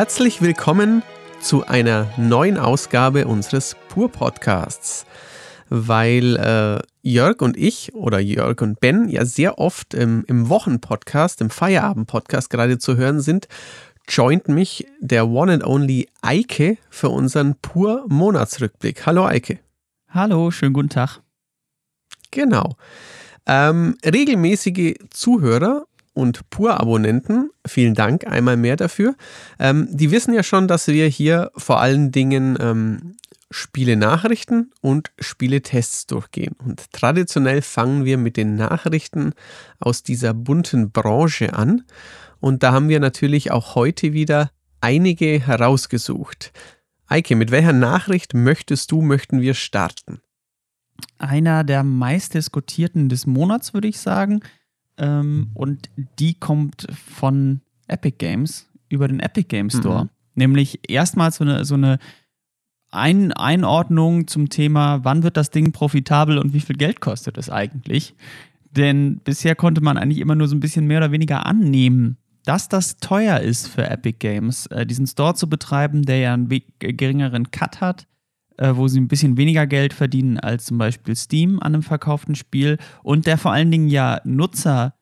Herzlich willkommen zu einer neuen Ausgabe unseres Pur Podcasts, weil äh, Jörg und ich oder Jörg und Ben ja sehr oft im, im Wochenpodcast, im Feierabend-Podcast gerade zu hören sind, joint mich der One and Only Eike für unseren Pur Monatsrückblick. Hallo Eike. Hallo, schönen guten Tag. Genau. Ähm, regelmäßige Zuhörer und Pur-Abonnenten, vielen Dank einmal mehr dafür. Ähm, die wissen ja schon, dass wir hier vor allen Dingen ähm, Spiele-Nachrichten und Spiele-Tests durchgehen. Und traditionell fangen wir mit den Nachrichten aus dieser bunten Branche an. Und da haben wir natürlich auch heute wieder einige herausgesucht. Eike, mit welcher Nachricht möchtest du, möchten wir starten? Einer der meistdiskutierten des Monats, würde ich sagen. Ähm, und die kommt von Epic Games über den Epic Games Store. Mhm. Nämlich erstmals so eine, so eine Ein Einordnung zum Thema, wann wird das Ding profitabel und wie viel Geld kostet es eigentlich. Denn bisher konnte man eigentlich immer nur so ein bisschen mehr oder weniger annehmen, dass das teuer ist für Epic Games, äh, diesen Store zu betreiben, der ja einen geringeren Cut hat, äh, wo sie ein bisschen weniger Geld verdienen als zum Beispiel Steam an einem verkauften Spiel und der vor allen Dingen ja Nutzer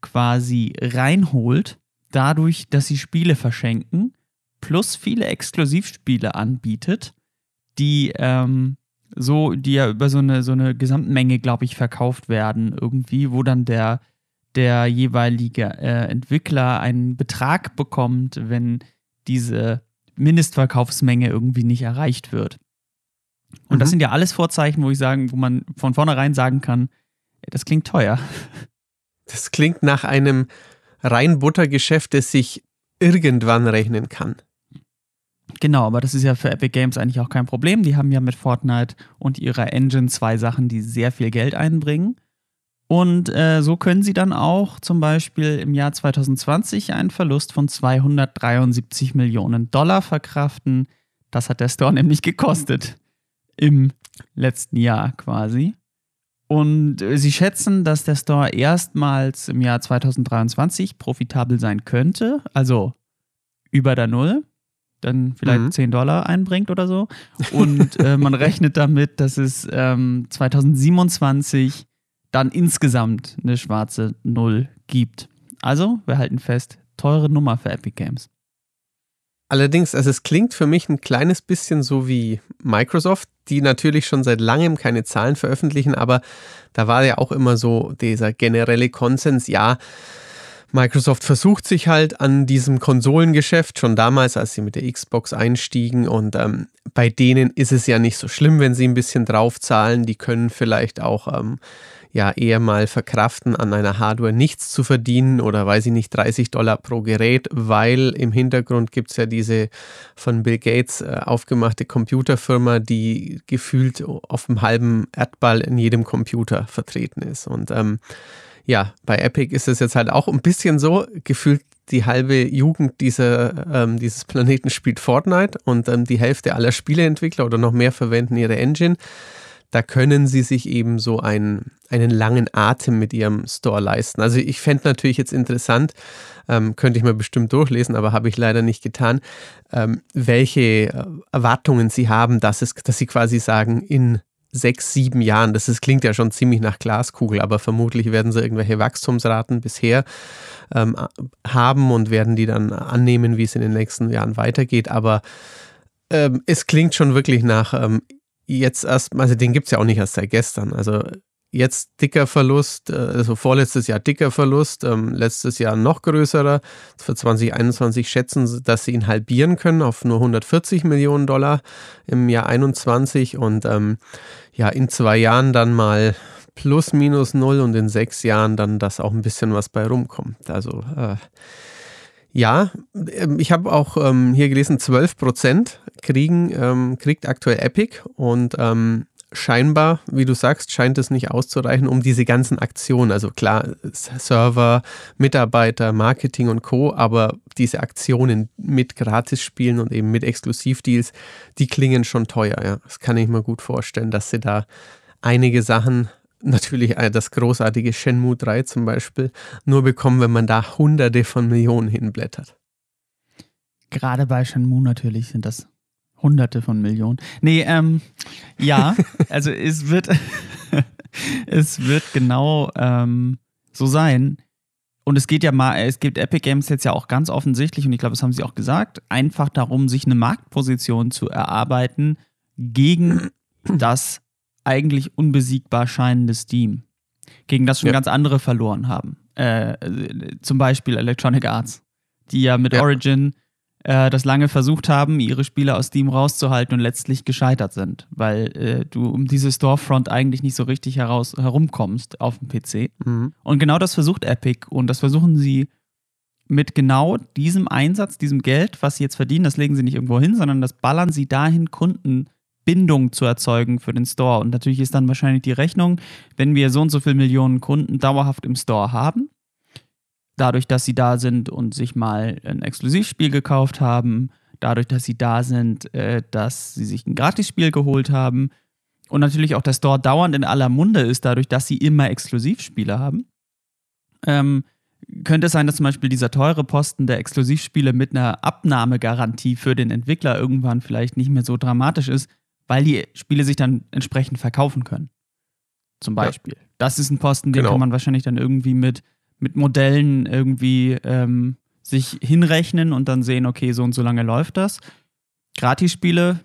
quasi reinholt, dadurch, dass sie Spiele verschenken, plus viele Exklusivspiele anbietet, die ähm, so, die ja über so eine, so eine Gesamtmenge, glaube ich, verkauft werden, irgendwie, wo dann der der jeweilige äh, Entwickler einen Betrag bekommt, wenn diese Mindestverkaufsmenge irgendwie nicht erreicht wird. Und mhm. das sind ja alles Vorzeichen, wo ich sagen, wo man von vornherein sagen kann, das klingt teuer. Das klingt nach einem rein Buttergeschäft, das sich irgendwann rechnen kann. Genau, aber das ist ja für Epic Games eigentlich auch kein Problem. Die haben ja mit Fortnite und ihrer Engine zwei Sachen, die sehr viel Geld einbringen. Und äh, so können sie dann auch zum Beispiel im Jahr 2020 einen Verlust von 273 Millionen Dollar verkraften. Das hat der Store nämlich gekostet im letzten Jahr quasi. Und äh, sie schätzen, dass der Store erstmals im Jahr 2023 profitabel sein könnte, also über der Null, dann vielleicht mhm. 10 Dollar einbringt oder so. Und äh, man rechnet damit, dass es ähm, 2027 dann insgesamt eine schwarze Null gibt. Also, wir halten fest, teure Nummer für Epic Games. Allerdings, also es klingt für mich ein kleines bisschen so wie Microsoft, die natürlich schon seit langem keine Zahlen veröffentlichen, aber da war ja auch immer so dieser generelle Konsens, ja, Microsoft versucht sich halt an diesem Konsolengeschäft schon damals, als sie mit der Xbox einstiegen. Und ähm, bei denen ist es ja nicht so schlimm, wenn sie ein bisschen draufzahlen. Die können vielleicht auch ähm, ja eher mal verkraften, an einer Hardware nichts zu verdienen oder weiß ich nicht, 30 Dollar pro Gerät, weil im Hintergrund gibt es ja diese von Bill Gates äh, aufgemachte Computerfirma, die gefühlt auf dem halben Erdball in jedem Computer vertreten ist. Und ähm, ja, bei Epic ist es jetzt halt auch ein bisschen so, gefühlt die halbe Jugend dieser, ähm, dieses Planeten spielt Fortnite und ähm, die Hälfte aller Spieleentwickler oder noch mehr verwenden ihre Engine. Da können sie sich eben so einen, einen langen Atem mit ihrem Store leisten. Also ich fände natürlich jetzt interessant, ähm, könnte ich mir bestimmt durchlesen, aber habe ich leider nicht getan, ähm, welche äh, Erwartungen sie haben, dass, es, dass sie quasi sagen, in sechs, sieben Jahren. Das ist, klingt ja schon ziemlich nach Glaskugel, aber vermutlich werden sie irgendwelche Wachstumsraten bisher ähm, haben und werden die dann annehmen, wie es in den nächsten Jahren weitergeht. Aber ähm, es klingt schon wirklich nach ähm, jetzt erst, also den gibt es ja auch nicht erst seit gestern. Also jetzt dicker Verlust, äh, also vorletztes Jahr dicker Verlust, ähm, letztes Jahr noch größerer. Für 2021 schätzen sie, dass sie ihn halbieren können auf nur 140 Millionen Dollar im Jahr 21 und ähm, ja, in zwei Jahren dann mal plus minus null und in sechs Jahren dann, dass auch ein bisschen was bei rumkommt. Also äh, ja, ähm, ich habe auch ähm, hier gelesen, 12 Prozent kriegen, ähm, kriegt aktuell Epic und ähm, scheinbar, wie du sagst, scheint es nicht auszureichen, um diese ganzen Aktionen, also klar, Server, Mitarbeiter, Marketing und Co., aber diese Aktionen mit Gratisspielen und eben mit Exklusivdeals, die klingen schon teuer, ja. Das kann ich mir gut vorstellen, dass sie da einige Sachen, natürlich äh, das großartige Shenmue 3 zum Beispiel, nur bekommen, wenn man da hunderte von Millionen hinblättert. Gerade bei Shenmue natürlich sind das Hunderte von Millionen. Nee, ähm, ja, also es wird, es wird genau ähm, so sein. Und es geht ja mal, es gibt Epic Games jetzt ja auch ganz offensichtlich, und ich glaube, das haben sie auch gesagt, einfach darum, sich eine Marktposition zu erarbeiten gegen das eigentlich unbesiegbar scheinende Steam. Gegen das schon ja. ganz andere verloren haben. Äh, zum Beispiel Electronic Arts, die ja mit ja. Origin äh, das lange versucht haben, ihre Spiele aus Steam rauszuhalten und letztlich gescheitert sind, weil äh, du um diese Storefront eigentlich nicht so richtig heraus, herumkommst auf dem PC. Mhm. Und genau das versucht Epic und das versuchen sie mit genau diesem Einsatz, diesem Geld, was sie jetzt verdienen, das legen sie nicht irgendwo hin, sondern das ballern sie dahin, Kundenbindung zu erzeugen für den Store. Und natürlich ist dann wahrscheinlich die Rechnung, wenn wir so und so viele Millionen Kunden dauerhaft im Store haben, dadurch, dass sie da sind und sich mal ein Exklusivspiel gekauft haben, dadurch, dass sie da sind, äh, dass sie sich ein Gratisspiel geholt haben und natürlich auch der Store dauernd in aller Munde ist, dadurch, dass sie immer Exklusivspiele haben. Ähm, könnte es sein, dass zum Beispiel dieser teure Posten der Exklusivspiele mit einer Abnahmegarantie für den Entwickler irgendwann vielleicht nicht mehr so dramatisch ist, weil die Spiele sich dann entsprechend verkaufen können. Zum Beispiel. Ja. Das ist ein Posten, den genau. kann man wahrscheinlich dann irgendwie mit mit Modellen irgendwie ähm, sich hinrechnen und dann sehen, okay, so und so lange läuft das. Gratis-Spiele,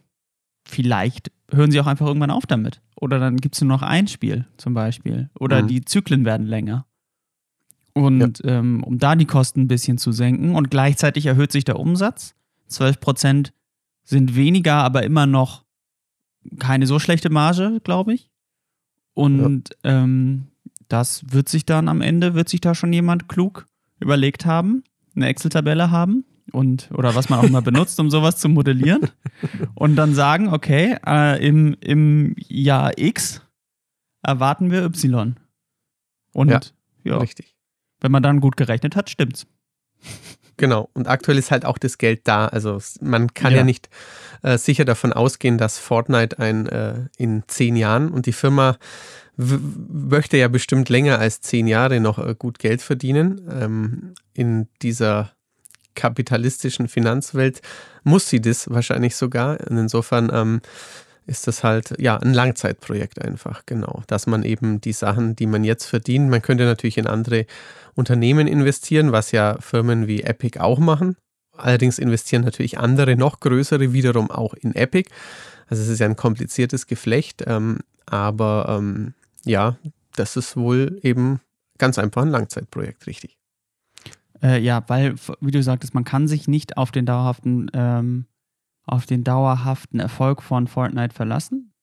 vielleicht hören sie auch einfach irgendwann auf damit. Oder dann gibt es nur noch ein Spiel zum Beispiel. Oder mhm. die Zyklen werden länger. Und ja. ähm, um da die Kosten ein bisschen zu senken und gleichzeitig erhöht sich der Umsatz. 12% sind weniger, aber immer noch keine so schlechte Marge, glaube ich. Und ja. ähm, das wird sich dann am Ende, wird sich da schon jemand klug überlegt haben, eine Excel-Tabelle haben und oder was man auch immer benutzt, um sowas zu modellieren und dann sagen, okay, äh, im, im Jahr X erwarten wir Y. Und ja, ja, richtig. Wenn man dann gut gerechnet hat, stimmt's. Genau, und aktuell ist halt auch das Geld da. Also man kann ja, ja nicht äh, sicher davon ausgehen, dass Fortnite ein äh, in zehn Jahren und die Firma möchte ja bestimmt länger als zehn Jahre noch äh, gut Geld verdienen. Ähm, in dieser kapitalistischen Finanzwelt muss sie das wahrscheinlich sogar. Und insofern ähm, ist das halt ja ein Langzeitprojekt einfach, genau. Dass man eben die Sachen, die man jetzt verdient, man könnte natürlich in andere Unternehmen investieren, was ja Firmen wie Epic auch machen. Allerdings investieren natürlich andere, noch größere wiederum auch in Epic. Also es ist ja ein kompliziertes Geflecht, ähm, aber ähm, ja, das ist wohl eben ganz einfach ein Langzeitprojekt, richtig. Äh, ja, weil, wie du sagtest, man kann sich nicht auf den dauerhaften, ähm, auf den dauerhaften Erfolg von Fortnite verlassen.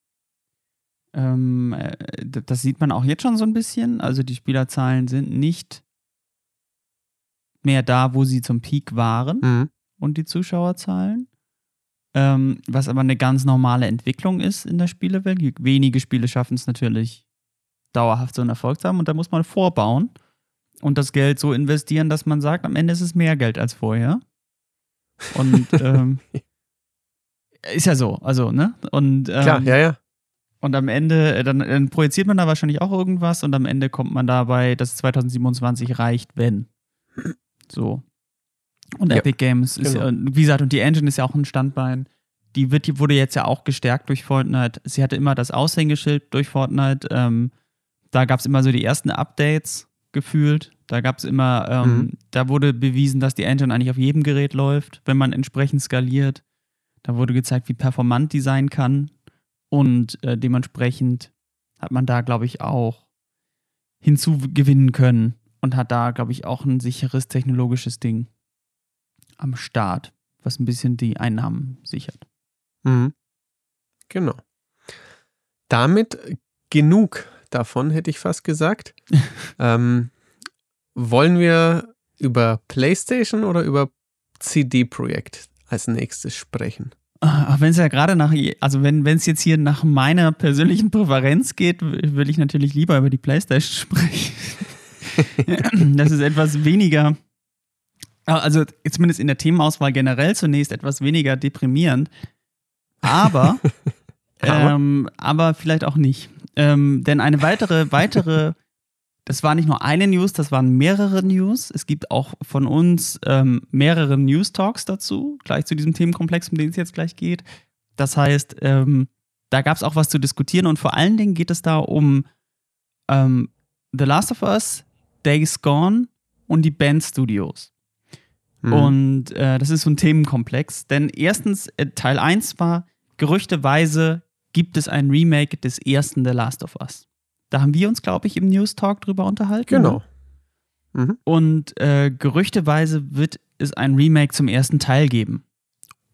Ähm, äh, das sieht man auch jetzt schon so ein bisschen. Also die Spielerzahlen sind nicht mehr da, wo sie zum Peak waren mhm. und die Zuschauerzahlen. Ähm, was aber eine ganz normale Entwicklung ist in der Spielewelt. Wenige Spiele schaffen es natürlich dauerhaft so einen Erfolg zu haben. Und da muss man vorbauen und das Geld so investieren, dass man sagt, am Ende ist es mehr Geld als vorher. Und ähm, ist ja so, also, ne? Und, ähm, Klar, ja, ja. Und am Ende, äh, dann, dann, projiziert man da wahrscheinlich auch irgendwas und am Ende kommt man dabei, dass 2027 reicht, wenn. So. Und ja, Epic Games ist genau. ja, wie gesagt, und die Engine ist ja auch ein Standbein. Die, wird, wurde jetzt ja auch gestärkt durch Fortnite. Sie hatte immer das Aushängeschild durch Fortnite. Ähm, da gab es immer so die ersten Updates gefühlt. Da gab es immer, ähm, mhm. da wurde bewiesen, dass die Engine eigentlich auf jedem Gerät läuft, wenn man entsprechend skaliert. Da wurde gezeigt, wie performant die sein kann. Und äh, dementsprechend hat man da, glaube ich, auch hinzugewinnen können und hat da, glaube ich, auch ein sicheres technologisches Ding am Start, was ein bisschen die Einnahmen sichert. Mhm. Genau. Damit genug davon, hätte ich fast gesagt. ähm, wollen wir über PlayStation oder über CD-Projekt als nächstes sprechen? Ah, wenn es ja gerade nach, also wenn es jetzt hier nach meiner persönlichen Präferenz geht, würde ich natürlich lieber über die PlayStation sprechen. das ist etwas weniger, also zumindest in der Themenauswahl generell zunächst etwas weniger deprimierend. Aber, aber? Ähm, aber vielleicht auch nicht. Ähm, denn eine weitere, weitere das war nicht nur eine News, das waren mehrere News. Es gibt auch von uns ähm, mehrere News Talks dazu, gleich zu diesem Themenkomplex, um den es jetzt gleich geht. Das heißt, ähm, da gab es auch was zu diskutieren und vor allen Dingen geht es da um ähm, The Last of Us, Days Gone und die Band Studios. Mhm. Und äh, das ist so ein Themenkomplex. Denn erstens, äh, Teil 1 war, gerüchteweise gibt es ein Remake des ersten The Last of Us. Da haben wir uns, glaube ich, im News Talk drüber unterhalten. Genau. Ne? Mhm. Und äh, gerüchteweise wird es ein Remake zum ersten Teil geben.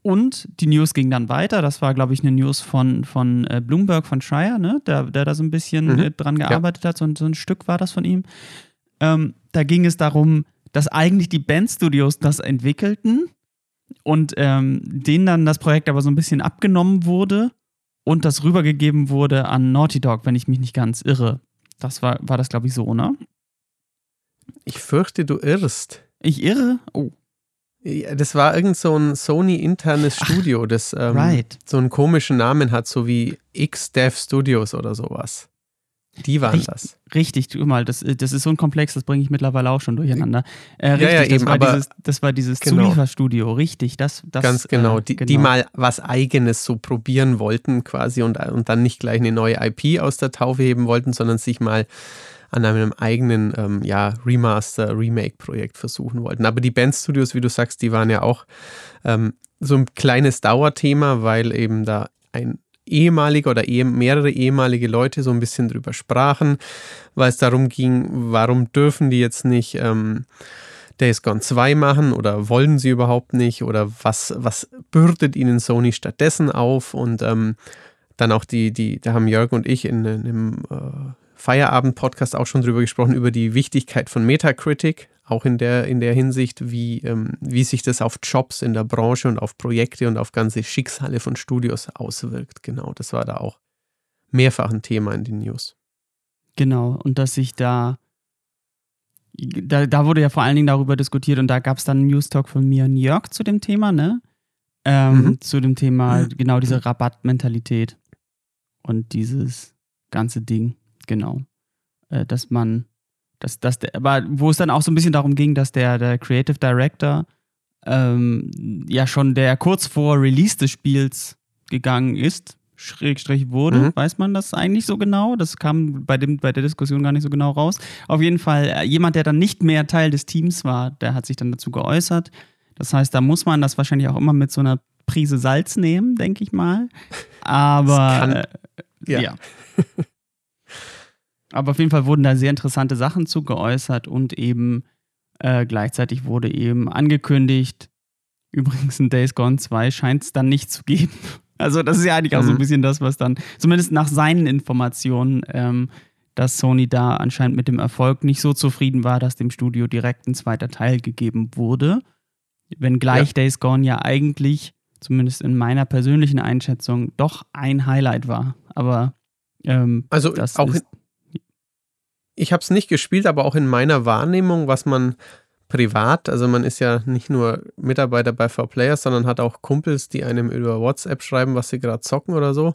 Und die News ging dann weiter. Das war, glaube ich, eine News von, von äh, Bloomberg von Schreier, ne? der, der da so ein bisschen mhm. äh, dran gearbeitet ja. hat. So, so, ein Stück war das von ihm. Ähm, da ging es darum, dass eigentlich die Bandstudios das entwickelten und ähm, denen dann das Projekt aber so ein bisschen abgenommen wurde und das rübergegeben wurde an Naughty Dog, wenn ich mich nicht ganz irre. Das war, war das, glaube ich, so, ne? Ich fürchte, du irrst. Ich irre? Oh. Ja, das war irgend so ein Sony-internes Studio, das ähm, right. so einen komischen Namen hat, so wie X-Dev Studios oder sowas. Die waren Richt, das. Richtig, tu mal, das, das ist so ein Komplex, das bringe ich mittlerweile auch schon durcheinander. Äh, richtig, ja, ja, das, eben, war aber dieses, das war dieses genau. Zulieferstudio, richtig. Das, das, Ganz genau. Äh, die, genau. die mal was Eigenes so probieren wollten quasi und, und dann nicht gleich eine neue IP aus der Taufe heben wollten, sondern sich mal an einem eigenen ähm, ja, Remaster, Remake-Projekt versuchen wollten. Aber die Bandstudios, wie du sagst, die waren ja auch ähm, so ein kleines Dauerthema, weil eben da ein ehemaliger oder eh, mehrere ehemalige Leute so ein bisschen drüber sprachen, weil es darum ging, warum dürfen die jetzt nicht ähm, Days Gone 2 machen oder wollen sie überhaupt nicht oder was, was bürdet ihnen Sony stattdessen auf? Und ähm, dann auch die, die, da haben Jörg und ich in, in einem äh, Feierabend-Podcast auch schon drüber gesprochen, über die Wichtigkeit von Metacritic, auch in der, in der Hinsicht, wie, ähm, wie sich das auf Jobs in der Branche und auf Projekte und auf ganze Schicksale von Studios auswirkt. Genau, das war da auch mehrfach ein Thema in den News. Genau, und dass sich da, da, da wurde ja vor allen Dingen darüber diskutiert und da gab es dann einen News-Talk von mir und Jörg zu dem Thema, ne? Ähm, mhm. Zu dem Thema, genau diese Rabattmentalität und dieses ganze Ding genau. Äh, dass man, dass, dass der, aber wo es dann auch so ein bisschen darum ging, dass der, der Creative Director ähm, ja schon der kurz vor Release des Spiels gegangen ist, Schrägstrich wurde, mhm. weiß man das eigentlich so genau? Das kam bei, dem, bei der Diskussion gar nicht so genau raus. Auf jeden Fall, äh, jemand, der dann nicht mehr Teil des Teams war, der hat sich dann dazu geäußert. Das heißt, da muss man das wahrscheinlich auch immer mit so einer Prise Salz nehmen, denke ich mal. Aber kann, äh, ja. ja. Aber auf jeden Fall wurden da sehr interessante Sachen zu geäußert und eben äh, gleichzeitig wurde eben angekündigt, übrigens in Days Gone 2 scheint es dann nicht zu geben. Also das ist ja eigentlich auch so ein mhm. bisschen das, was dann, zumindest nach seinen Informationen, ähm, dass Sony da anscheinend mit dem Erfolg nicht so zufrieden war, dass dem Studio direkt ein zweiter Teil gegeben wurde. Wenngleich ja. Days Gone ja eigentlich, zumindest in meiner persönlichen Einschätzung, doch ein Highlight war. Aber ähm, also das auch ist, ich habe es nicht gespielt, aber auch in meiner Wahrnehmung, was man privat, also man ist ja nicht nur Mitarbeiter bei 4Players, sondern hat auch Kumpels, die einem über WhatsApp schreiben, was sie gerade zocken oder so.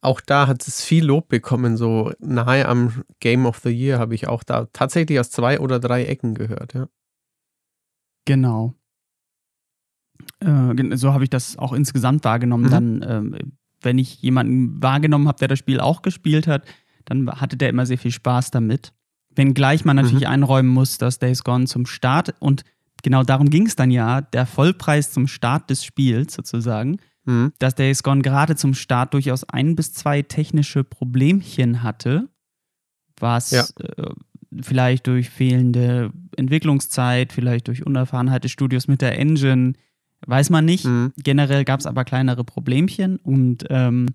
Auch da hat es viel Lob bekommen, so nahe am Game of the Year habe ich auch da tatsächlich aus zwei oder drei Ecken gehört, ja. Genau. Äh, so habe ich das auch insgesamt wahrgenommen. Mhm. Dann, äh, wenn ich jemanden wahrgenommen habe, der das Spiel auch gespielt hat, dann hatte der immer sehr viel Spaß damit. Wenngleich man natürlich mhm. einräumen muss, dass Days Gone zum Start und genau darum ging es dann ja, der Vollpreis zum Start des Spiels sozusagen, mhm. dass Days Gone gerade zum Start durchaus ein bis zwei technische Problemchen hatte, was ja. äh, vielleicht durch fehlende Entwicklungszeit, vielleicht durch Unerfahrenheit des Studios mit der Engine, weiß man nicht. Mhm. Generell gab es aber kleinere Problemchen und ähm,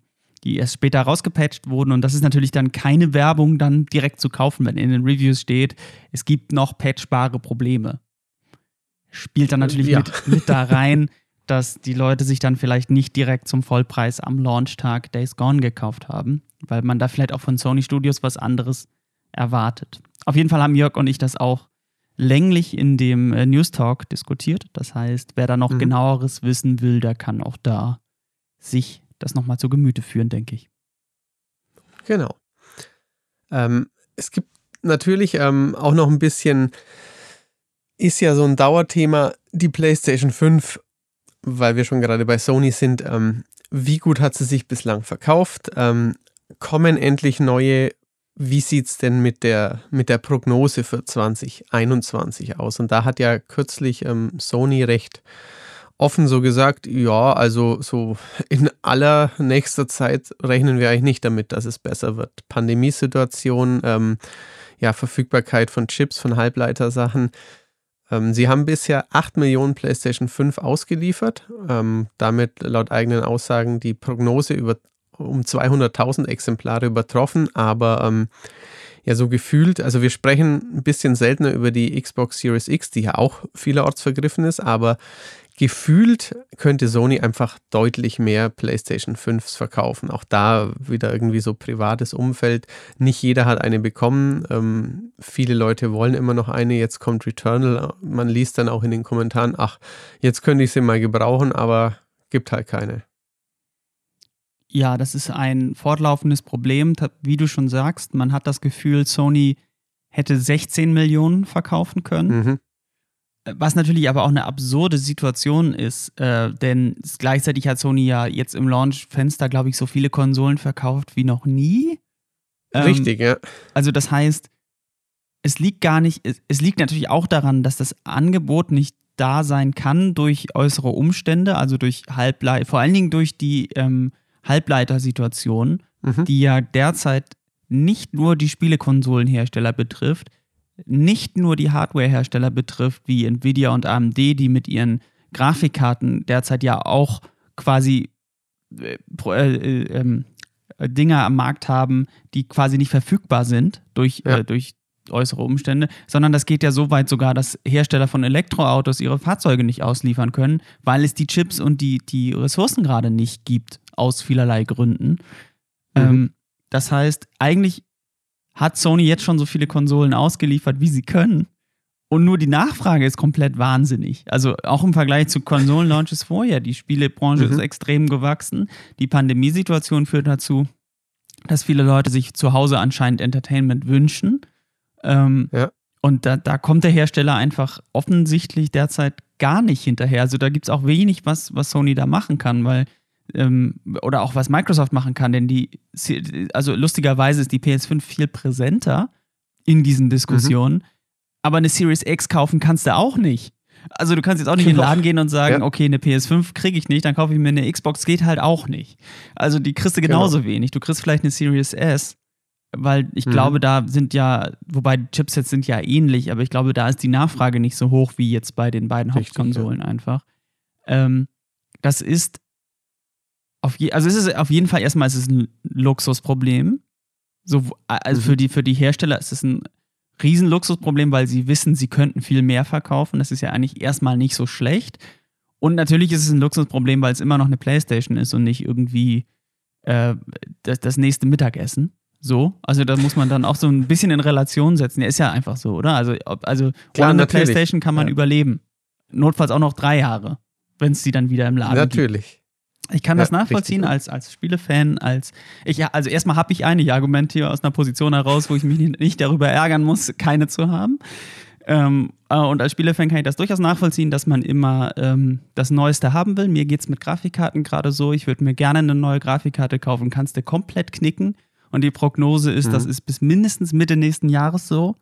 die erst später rausgepatcht wurden. Und das ist natürlich dann keine Werbung dann direkt zu kaufen, wenn in den Reviews steht, es gibt noch patchbare Probleme. Spielt dann natürlich ja. mit, mit da rein, dass die Leute sich dann vielleicht nicht direkt zum Vollpreis am Launchtag Days Gone gekauft haben, weil man da vielleicht auch von Sony Studios was anderes erwartet. Auf jeden Fall haben Jörg und ich das auch länglich in dem äh, News Talk diskutiert. Das heißt, wer da noch mhm. genaueres wissen will, der kann auch da sich das nochmal zu Gemüte führen, denke ich. Genau. Ähm, es gibt natürlich ähm, auch noch ein bisschen, ist ja so ein Dauerthema, die PlayStation 5, weil wir schon gerade bei Sony sind. Ähm, wie gut hat sie sich bislang verkauft? Ähm, kommen endlich neue wie sieht es denn mit der, mit der Prognose für 2021 aus? Und da hat ja kürzlich ähm, Sony recht offen so gesagt, ja, also so in aller nächster Zeit rechnen wir eigentlich nicht damit, dass es besser wird. Pandemiesituation, ähm, ja, Verfügbarkeit von Chips, von Halbleitersachen. Ähm, sie haben bisher 8 Millionen PlayStation 5 ausgeliefert, ähm, damit laut eigenen Aussagen die Prognose über um 200.000 Exemplare übertroffen, aber ähm, ja, so gefühlt, also wir sprechen ein bisschen seltener über die Xbox Series X, die ja auch vielerorts vergriffen ist, aber gefühlt könnte Sony einfach deutlich mehr PlayStation 5s verkaufen. Auch da wieder irgendwie so privates Umfeld. Nicht jeder hat eine bekommen. Ähm, viele Leute wollen immer noch eine. Jetzt kommt Returnal. Man liest dann auch in den Kommentaren, ach, jetzt könnte ich sie mal gebrauchen, aber gibt halt keine. Ja, das ist ein fortlaufendes Problem. Wie du schon sagst, man hat das Gefühl, Sony hätte 16 Millionen verkaufen können. Mhm. Was natürlich aber auch eine absurde Situation ist, äh, denn gleichzeitig hat Sony ja jetzt im Launch-Fenster, glaube ich, so viele Konsolen verkauft wie noch nie. Ähm, Richtig, ja. Also das heißt, es liegt gar nicht, es, es liegt natürlich auch daran, dass das Angebot nicht da sein kann durch äußere Umstände, also durch Halbleit, vor allen Dingen durch die ähm, Halbleitersituation, mhm. die ja derzeit nicht nur die Spielekonsolenhersteller betrifft, nicht nur die Hardwarehersteller betrifft, wie Nvidia und AMD, die mit ihren Grafikkarten derzeit ja auch quasi äh, äh, äh, Dinge am Markt haben, die quasi nicht verfügbar sind durch, ja. äh, durch äußere Umstände, sondern das geht ja so weit sogar, dass Hersteller von Elektroautos ihre Fahrzeuge nicht ausliefern können, weil es die Chips und die, die Ressourcen gerade nicht gibt, aus vielerlei Gründen. Mhm. Ähm, das heißt, eigentlich hat Sony jetzt schon so viele Konsolen ausgeliefert, wie sie können. Und nur die Nachfrage ist komplett wahnsinnig. Also auch im Vergleich zu Konsolenlaunches vorher. Die Spielebranche mhm. ist extrem gewachsen. Die Pandemiesituation führt dazu, dass viele Leute sich zu Hause anscheinend Entertainment wünschen. Ähm, ja. Und da, da kommt der Hersteller einfach offensichtlich derzeit gar nicht hinterher. Also da gibt es auch wenig, was, was Sony da machen kann, weil ähm, oder auch was Microsoft machen kann, denn die, also lustigerweise ist die PS5 viel präsenter in diesen Diskussionen, mhm. aber eine Series X kaufen kannst du auch nicht. Also du kannst jetzt auch nicht in den Laden gehen und sagen, ja. okay, eine PS5 kriege ich nicht, dann kaufe ich mir eine Xbox, geht halt auch nicht. Also die kriegst du genauso genau. wenig. Du kriegst vielleicht eine Series S, weil ich mhm. glaube, da sind ja, wobei die Chipsets sind ja ähnlich, aber ich glaube, da ist die Nachfrage nicht so hoch wie jetzt bei den beiden Hauptkonsolen ja. einfach. Ähm, das ist auf je, also es ist auf jeden Fall erstmal es ist ein Luxusproblem. So, also mhm. für, die, für die Hersteller ist es ein Riesenluxusproblem, weil sie wissen, sie könnten viel mehr verkaufen. Das ist ja eigentlich erstmal nicht so schlecht. Und natürlich ist es ein Luxusproblem, weil es immer noch eine Playstation ist und nicht irgendwie äh, das, das nächste Mittagessen. So, also da muss man dann auch so ein bisschen in Relation setzen. Ja, ist ja einfach so, oder? Also, ob, also Klar, ohne eine Playstation kann man ja. überleben. Notfalls auch noch drei Jahre, wenn es die dann wieder im Laden natürlich. gibt. Natürlich. Ich kann ja, das nachvollziehen als, als Spielefan, als ich also erstmal habe ich eine, ich argumentiere aus einer Position heraus, wo ich mich nicht darüber ärgern muss, keine zu haben. Ähm, äh, und als Spielefan kann ich das durchaus nachvollziehen, dass man immer ähm, das Neueste haben will. Mir geht es mit Grafikkarten gerade so, ich würde mir gerne eine neue Grafikkarte kaufen, kannst du komplett knicken. Und die Prognose ist, mhm. das ist bis mindestens Mitte nächsten Jahres so.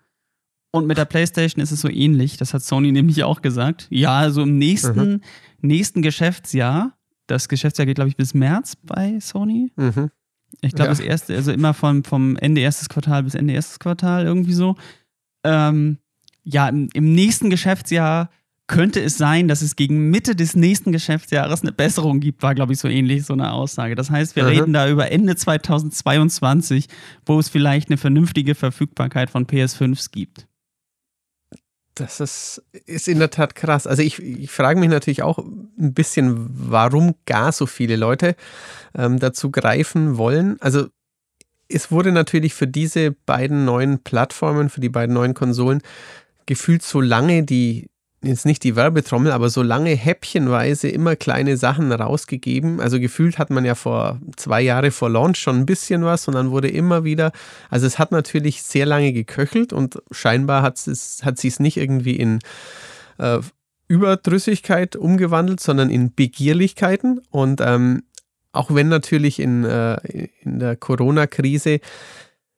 Und mit der PlayStation ist es so ähnlich. Das hat Sony nämlich auch gesagt. Ja, also im nächsten, mhm. nächsten Geschäftsjahr das Geschäftsjahr geht, glaube ich, bis März bei Sony. Mhm. Ich glaube, ja. das erste, also immer vom, vom Ende erstes Quartal bis Ende erstes Quartal irgendwie so. Ähm, ja, im, im, nächsten Geschäftsjahr könnte es sein, dass es gegen Mitte des nächsten Geschäftsjahres eine Besserung gibt, war, glaube ich, so ähnlich so eine Aussage. Das heißt, wir mhm. reden da über Ende 2022, wo es vielleicht eine vernünftige Verfügbarkeit von PS5s gibt. Das ist, ist in der Tat krass. Also ich, ich frage mich natürlich auch ein bisschen, warum gar so viele Leute ähm, dazu greifen wollen. Also es wurde natürlich für diese beiden neuen Plattformen, für die beiden neuen Konsolen gefühlt so lange die jetzt nicht die Werbetrommel, aber so lange häppchenweise immer kleine Sachen rausgegeben. Also gefühlt hat man ja vor zwei Jahren vor Launch schon ein bisschen was und dann wurde immer wieder, also es hat natürlich sehr lange geköchelt und scheinbar hat es hat sich es nicht irgendwie in äh, Überdrüssigkeit umgewandelt, sondern in Begierlichkeiten. Und ähm, auch wenn natürlich in, äh, in der Corona-Krise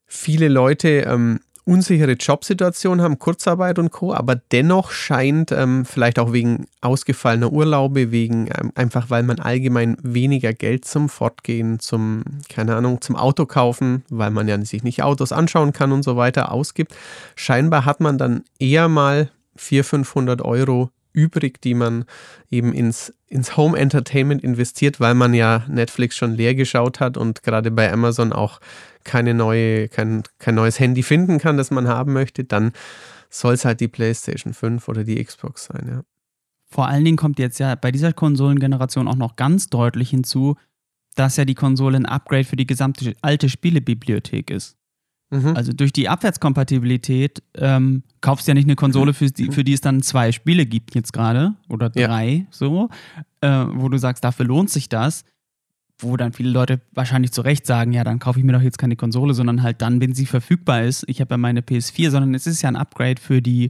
viele Leute ähm, unsichere Jobsituation haben, Kurzarbeit und Co., aber dennoch scheint ähm, vielleicht auch wegen ausgefallener Urlaube, wegen ähm, einfach, weil man allgemein weniger Geld zum Fortgehen, zum, keine Ahnung, zum Auto kaufen, weil man ja sich nicht Autos anschauen kann und so weiter ausgibt. Scheinbar hat man dann eher mal 400, 500 Euro übrig, die man eben ins, ins Home Entertainment investiert, weil man ja Netflix schon leer geschaut hat und gerade bei Amazon auch keine neue, kein, kein neues Handy finden kann, das man haben möchte, dann soll es halt die PlayStation 5 oder die Xbox sein, ja. Vor allen Dingen kommt jetzt ja bei dieser Konsolengeneration auch noch ganz deutlich hinzu, dass ja die Konsole ein Upgrade für die gesamte alte Spielebibliothek ist. Mhm. Also durch die Abwärtskompatibilität ähm, kaufst du ja nicht eine Konsole, für die, mhm. für die es dann zwei Spiele gibt jetzt gerade oder drei ja. so, äh, wo du sagst, dafür lohnt sich das. Wo dann viele Leute wahrscheinlich zu Recht sagen, ja, dann kaufe ich mir doch jetzt keine Konsole, sondern halt dann, wenn sie verfügbar ist. Ich habe ja meine PS4, sondern es ist ja ein Upgrade für die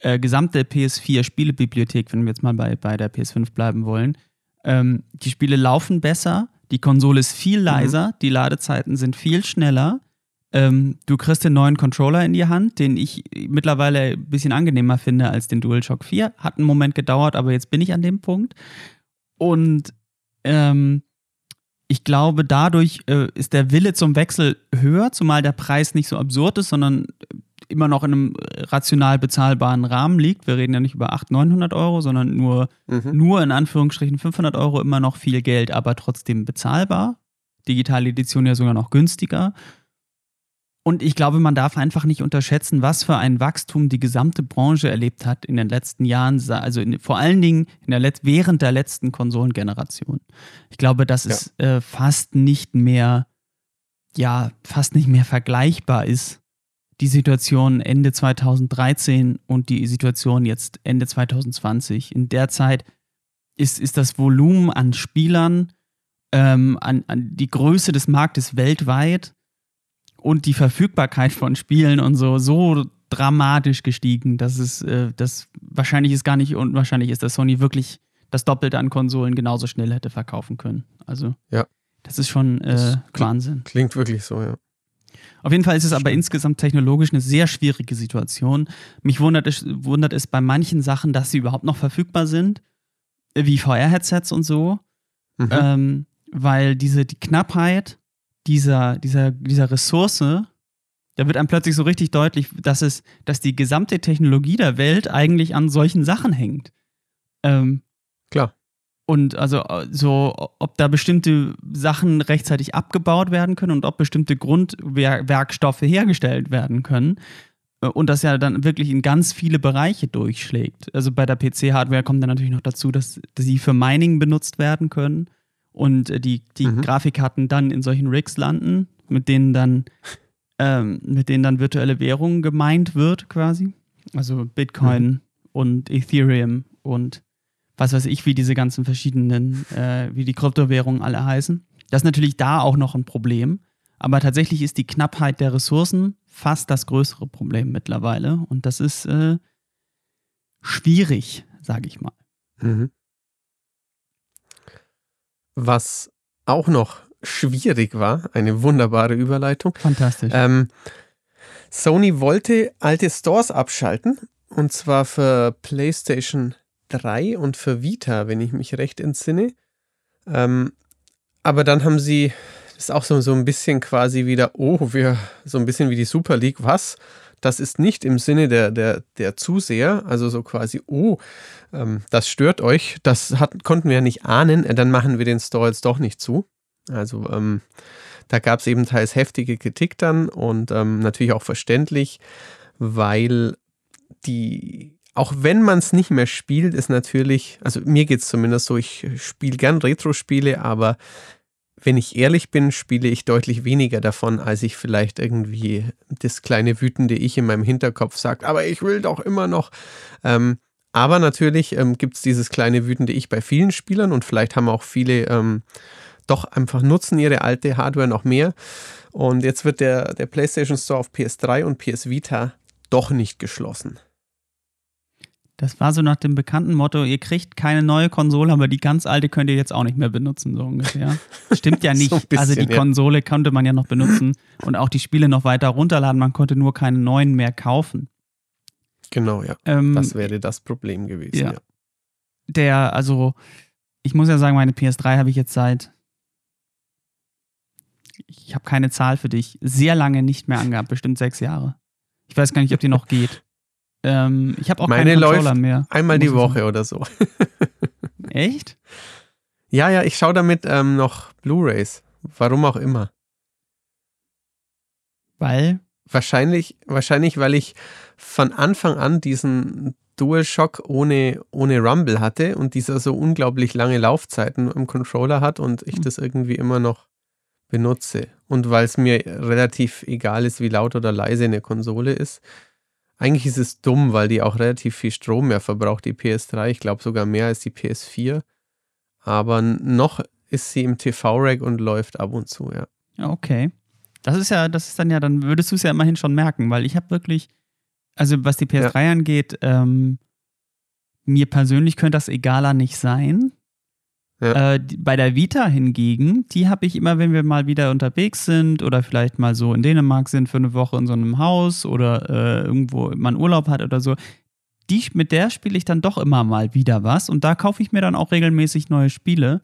äh, gesamte PS4-Spielebibliothek, wenn wir jetzt mal bei, bei der PS5 bleiben wollen. Ähm, die Spiele laufen besser, die Konsole ist viel mhm. leiser, mhm. die Ladezeiten sind viel schneller ähm, du kriegst den neuen Controller in die Hand, den ich mittlerweile ein bisschen angenehmer finde als den DualShock 4. Hat einen Moment gedauert, aber jetzt bin ich an dem Punkt. Und ähm, ich glaube, dadurch äh, ist der Wille zum Wechsel höher, zumal der Preis nicht so absurd ist, sondern immer noch in einem rational bezahlbaren Rahmen liegt. Wir reden ja nicht über 800, 900 Euro, sondern nur, mhm. nur in Anführungsstrichen 500 Euro, immer noch viel Geld, aber trotzdem bezahlbar. Digitale Edition ja sogar noch günstiger. Und ich glaube, man darf einfach nicht unterschätzen, was für ein Wachstum die gesamte Branche erlebt hat in den letzten Jahren, also in, vor allen Dingen in der während der letzten Konsolengeneration. Ich glaube, dass ja. es äh, fast nicht mehr, ja, fast nicht mehr vergleichbar ist, die Situation Ende 2013 und die Situation jetzt Ende 2020. In der Zeit ist, ist das Volumen an Spielern, ähm, an, an die Größe des Marktes weltweit und die Verfügbarkeit von Spielen und so so dramatisch gestiegen, dass es äh, das wahrscheinlich ist gar nicht unwahrscheinlich ist, dass Sony wirklich das Doppelte an Konsolen genauso schnell hätte verkaufen können. Also ja. das ist schon äh, Wahnsinn. Klingt wirklich so, ja. Auf jeden Fall ist es aber insgesamt technologisch eine sehr schwierige Situation. Mich wundert es, wundert es bei manchen Sachen, dass sie überhaupt noch verfügbar sind, wie VR-Headsets und so, mhm. ähm, weil diese die Knappheit dieser, dieser, dieser Ressource, da wird einem plötzlich so richtig deutlich, dass es, dass die gesamte Technologie der Welt eigentlich an solchen Sachen hängt. Ähm, Klar. Und also so, ob da bestimmte Sachen rechtzeitig abgebaut werden können und ob bestimmte Grundwerkstoffe hergestellt werden können. Äh, und das ja dann wirklich in ganz viele Bereiche durchschlägt. Also bei der PC-Hardware kommt dann natürlich noch dazu, dass, dass sie für Mining benutzt werden können und äh, die, die mhm. Grafikkarten dann in solchen Rigs landen, mit denen dann, ähm, mit denen dann virtuelle Währungen gemeint wird, quasi. Also Bitcoin mhm. und Ethereum und was weiß ich, wie diese ganzen verschiedenen, äh, wie die Kryptowährungen alle heißen. Das ist natürlich da auch noch ein Problem. Aber tatsächlich ist die Knappheit der Ressourcen fast das größere Problem mittlerweile. Und das ist äh, schwierig, sage ich mal. Mhm. Was auch noch schwierig war, eine wunderbare Überleitung. Fantastisch. Ähm, Sony wollte alte Stores abschalten und zwar für PlayStation 3 und für Vita, wenn ich mich recht entsinne. Ähm, aber dann haben sie, das ist auch so, so ein bisschen quasi wieder, oh, wir, so ein bisschen wie die Super League, was? Das ist nicht im Sinne der, der, der Zuseher, also so quasi, oh, ähm, das stört euch, das hat, konnten wir ja nicht ahnen, äh, dann machen wir den Store jetzt doch nicht zu. Also ähm, da gab es eben teils heftige Kritik dann und ähm, natürlich auch verständlich, weil die, auch wenn man es nicht mehr spielt, ist natürlich, also mir geht es zumindest so, ich spiele gern Retro-Spiele, aber wenn ich ehrlich bin, spiele ich deutlich weniger davon, als ich vielleicht irgendwie das kleine wütende Ich in meinem Hinterkopf sagt, aber ich will doch immer noch. Ähm, Aber natürlich ähm, gibt es dieses kleine wütende Ich bei vielen Spielern und vielleicht haben auch viele ähm, doch einfach nutzen ihre alte Hardware noch mehr. Und jetzt wird der, der PlayStation Store auf PS3 und PS Vita doch nicht geschlossen. Das war so nach dem bekannten Motto, ihr kriegt keine neue Konsole, aber die ganz alte könnt ihr jetzt auch nicht mehr benutzen, so ungefähr. Stimmt ja nicht. so bisschen, also die ja. Konsole konnte man ja noch benutzen und auch die Spiele noch weiter runterladen, man konnte nur keine neuen mehr kaufen. Genau, ja. Ähm, das wäre das Problem gewesen, ja. ja. Der, also, ich muss ja sagen, meine PS3 habe ich jetzt seit ich habe keine Zahl für dich, sehr lange nicht mehr angehabt, bestimmt sechs Jahre. Ich weiß gar nicht, ob die noch geht. Ähm, ich habe auch Meine keinen Controller läuft mehr. Einmal die Woche oder so. Echt? Ja, ja, ich schaue damit ähm, noch Blu-rays. Warum auch immer. Weil? Wahrscheinlich, wahrscheinlich, weil ich von Anfang an diesen DualShock ohne, ohne Rumble hatte und dieser so unglaublich lange Laufzeiten im Controller hat und ich hm. das irgendwie immer noch benutze. Und weil es mir relativ egal ist, wie laut oder leise eine Konsole ist. Eigentlich ist es dumm, weil die auch relativ viel Strom mehr verbraucht, die PS3. Ich glaube sogar mehr als die PS4. Aber noch ist sie im TV-Rack und läuft ab und zu, ja. Okay. Das ist ja, das ist dann ja, dann würdest du es ja immerhin schon merken, weil ich habe wirklich, also was die PS3 ja. angeht, ähm, mir persönlich könnte das egaler nicht sein. Ja. Äh, bei der Vita hingegen, die habe ich immer, wenn wir mal wieder unterwegs sind oder vielleicht mal so in Dänemark sind für eine Woche in so einem Haus oder äh, irgendwo man Urlaub hat oder so, die, mit der spiele ich dann doch immer mal wieder was und da kaufe ich mir dann auch regelmäßig neue Spiele.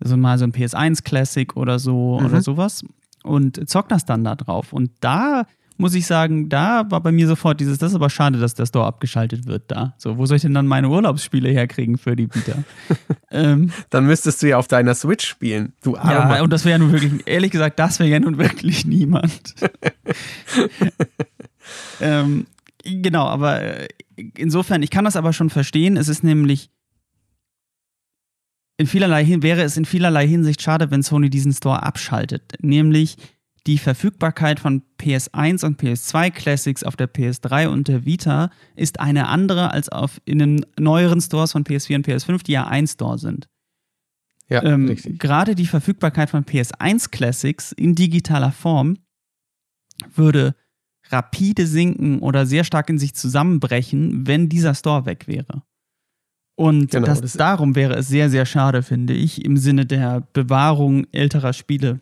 Also mal so ein PS1 Classic oder so mhm. oder sowas und zock das dann da drauf. Und da muss ich sagen, da war bei mir sofort dieses, das ist aber schade, dass der Store abgeschaltet wird da. So, wo soll ich denn dann meine Urlaubsspiele herkriegen für die Vita? ähm, dann müsstest du ja auf deiner Switch spielen, du Armer. Ja, und das wäre ja nun wirklich, ehrlich gesagt, das wäre ja nun wirklich niemand. ähm, genau, aber äh, insofern, ich kann das aber schon verstehen. Es ist nämlich in vielerlei wäre es in vielerlei Hinsicht schade, wenn Sony diesen Store abschaltet. Nämlich, die Verfügbarkeit von PS1 und PS2 Classics auf der PS3 und der Vita ist eine andere als auf in den neueren Stores von PS4 und PS5, die ja ein Store sind. Ja, ähm, richtig. Gerade die Verfügbarkeit von PS1 Classics in digitaler Form würde rapide sinken oder sehr stark in sich zusammenbrechen, wenn dieser Store weg wäre. Und genau, das, das darum wäre es sehr, sehr schade, finde ich, im Sinne der Bewahrung älterer Spiele.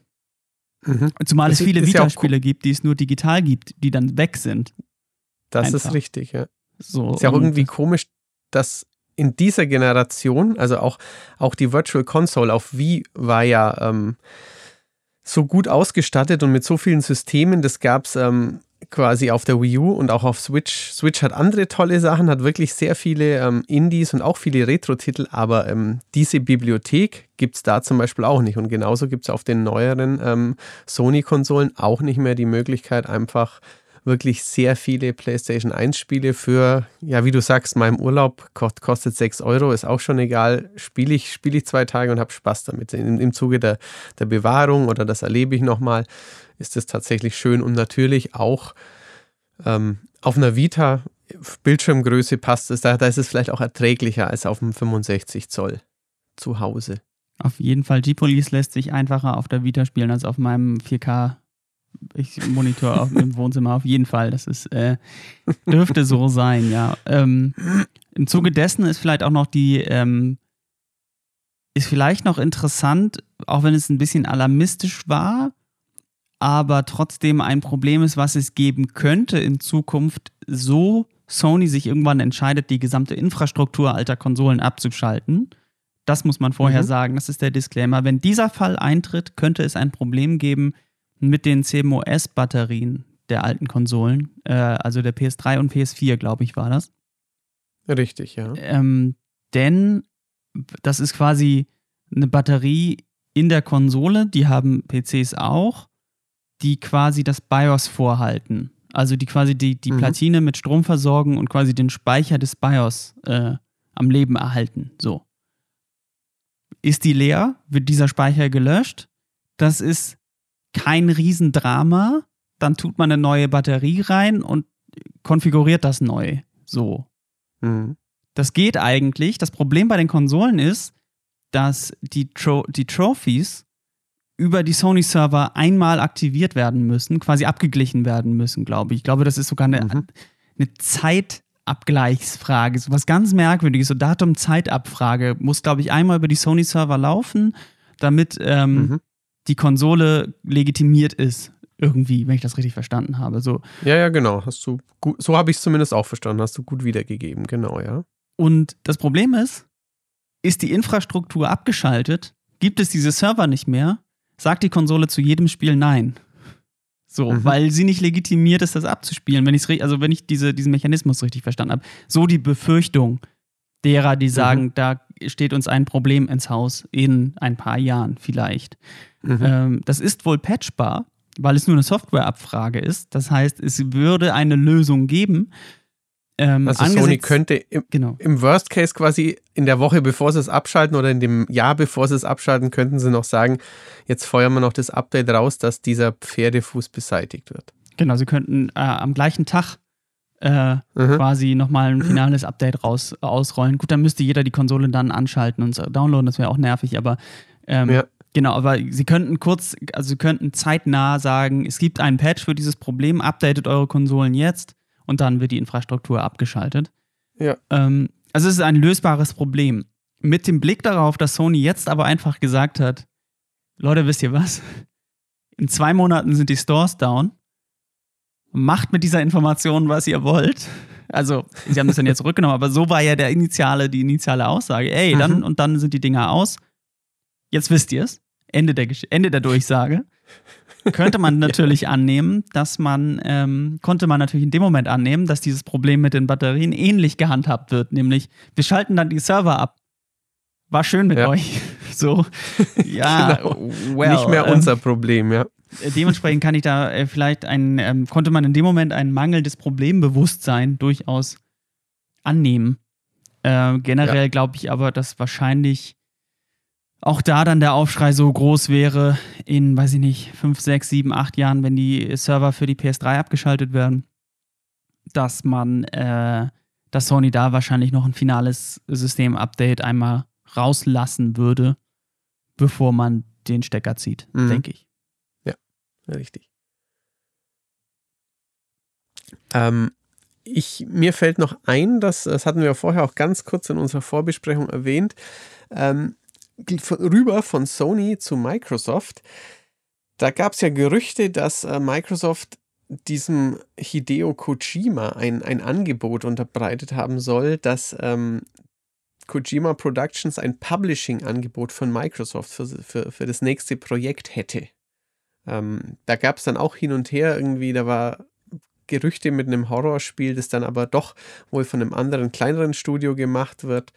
Mhm. Zumal das es viele Vita-Spiele gibt, die es nur digital gibt, die dann weg sind. Das Einfach. ist richtig, ja. So, ist ja auch irgendwie komisch, dass in dieser Generation, also auch, auch die Virtual Console auf Wii war ja ähm, so gut ausgestattet und mit so vielen Systemen, das gab es ähm, quasi auf der Wii U und auch auf Switch. Switch hat andere tolle Sachen, hat wirklich sehr viele ähm, Indies und auch viele Retro-Titel, aber ähm, diese Bibliothek gibt es da zum Beispiel auch nicht. Und genauso gibt es auf den neueren ähm, Sony-Konsolen auch nicht mehr die Möglichkeit, einfach wirklich sehr viele PlayStation 1 Spiele für, ja, wie du sagst, meinem Urlaub kostet 6 Euro, ist auch schon egal. Spiele ich, spiele ich zwei Tage und habe Spaß damit. Im, Im Zuge der, der Bewahrung oder das erlebe ich nochmal ist es tatsächlich schön und natürlich auch ähm, auf einer Vita Bildschirmgröße passt es, da, da ist es vielleicht auch erträglicher als auf einem 65 Zoll zu Hause. Auf jeden Fall, G-Police lässt sich einfacher auf der Vita spielen als auf meinem 4K ich Monitor im Wohnzimmer auf jeden Fall. Das ist, äh, dürfte so sein, ja. Ähm, Im Zuge dessen ist vielleicht auch noch die, ähm, ist vielleicht noch interessant, auch wenn es ein bisschen alarmistisch war, aber trotzdem ein Problem ist, was es geben könnte in Zukunft, so Sony sich irgendwann entscheidet, die gesamte Infrastruktur alter Konsolen abzuschalten. Das muss man vorher mhm. sagen, das ist der Disclaimer. Wenn dieser Fall eintritt, könnte es ein Problem geben mit den CMOS-Batterien der alten Konsolen, äh, also der PS3 und PS4, glaube ich, war das. Richtig, ja. Ähm, denn das ist quasi eine Batterie in der Konsole, die haben PCs auch die quasi das BIOS vorhalten. Also die quasi die, die mhm. Platine mit Strom versorgen und quasi den Speicher des BIOS äh, am Leben erhalten. So. Ist die leer, wird dieser Speicher gelöscht. Das ist kein Riesendrama. Dann tut man eine neue Batterie rein und konfiguriert das neu. So. Mhm. Das geht eigentlich. Das Problem bei den Konsolen ist, dass die, Tro die Trophies über die Sony-Server einmal aktiviert werden müssen, quasi abgeglichen werden müssen, glaube ich. Ich glaube, das ist sogar eine, mhm. eine Zeitabgleichsfrage, so was ganz Merkwürdiges, so Datum-Zeitabfrage, muss, glaube ich, einmal über die Sony-Server laufen, damit ähm, mhm. Die Konsole legitimiert ist. Irgendwie, wenn ich das richtig verstanden habe. So. Ja, ja, genau. Hast du gut, so habe ich es zumindest auch verstanden. Hast du gut wiedergegeben, genau, ja. Und das Problem ist, ist die Infrastruktur abgeschaltet, gibt es diese Server nicht mehr, sagt die Konsole zu jedem Spiel Nein. So, mhm. weil sie nicht legitimiert ist, das abzuspielen, wenn ich also wenn ich diese, diesen Mechanismus richtig verstanden habe. So die Befürchtung derer, die sagen, mhm. da steht uns ein Problem ins Haus in ein paar Jahren vielleicht. Mhm. Ähm, das ist wohl patchbar, weil es nur eine Softwareabfrage ist. Das heißt, es würde eine Lösung geben, ähm, also Sony könnte im, genau. im, Worst Case quasi in der Woche, bevor sie es abschalten oder in dem Jahr, bevor sie es abschalten, könnten sie noch sagen, jetzt feuern wir noch das Update raus, dass dieser Pferdefuß beseitigt wird. Genau, sie könnten äh, am gleichen Tag äh, mhm. quasi nochmal ein finales Update raus, ausrollen. Gut, dann müsste jeder die Konsole dann anschalten und downloaden, das wäre auch nervig, aber ähm, ja. Genau, aber sie könnten kurz, also sie könnten zeitnah sagen, es gibt einen Patch für dieses Problem, updatet eure Konsolen jetzt und dann wird die Infrastruktur abgeschaltet. Ja. Ähm, also es ist ein lösbares Problem. Mit dem Blick darauf, dass Sony jetzt aber einfach gesagt hat, Leute, wisst ihr was? In zwei Monaten sind die Stores down. Macht mit dieser Information, was ihr wollt. Also, sie haben das dann jetzt zurückgenommen, aber so war ja der initiale, die initiale Aussage. Ey, dann mhm. und dann sind die Dinger aus. Jetzt wisst ihr es. Ende der, Ende der Durchsage könnte man natürlich annehmen, dass man, ähm, konnte man natürlich in dem Moment annehmen, dass dieses Problem mit den Batterien ähnlich gehandhabt wird. Nämlich, wir schalten dann die Server ab. War schön mit ja. euch. So, ja, genau. well, Nicht mehr ähm, unser Problem, ja. Dementsprechend kann ich da äh, vielleicht ein, ähm, konnte man in dem Moment ein mangelndes Problembewusstsein durchaus annehmen. Äh, generell ja. glaube ich aber, dass wahrscheinlich auch da dann der Aufschrei so groß wäre in, weiß ich nicht, fünf, sechs, sieben, acht Jahren, wenn die Server für die PS3 abgeschaltet werden, dass man, äh, dass Sony da wahrscheinlich noch ein finales System-Update einmal rauslassen würde, bevor man den Stecker zieht, mhm. denke ich. Ja, richtig. Ähm, ich, mir fällt noch ein, dass, das hatten wir vorher auch ganz kurz in unserer Vorbesprechung erwähnt, ähm, rüber von Sony zu Microsoft. Da gab es ja Gerüchte, dass äh, Microsoft diesem Hideo Kojima ein, ein Angebot unterbreitet haben soll, dass ähm, Kojima Productions ein Publishing-Angebot von Microsoft für, für, für das nächste Projekt hätte. Ähm, da gab es dann auch hin und her irgendwie, da war Gerüchte mit einem Horrorspiel, das dann aber doch wohl von einem anderen, kleineren Studio gemacht wird.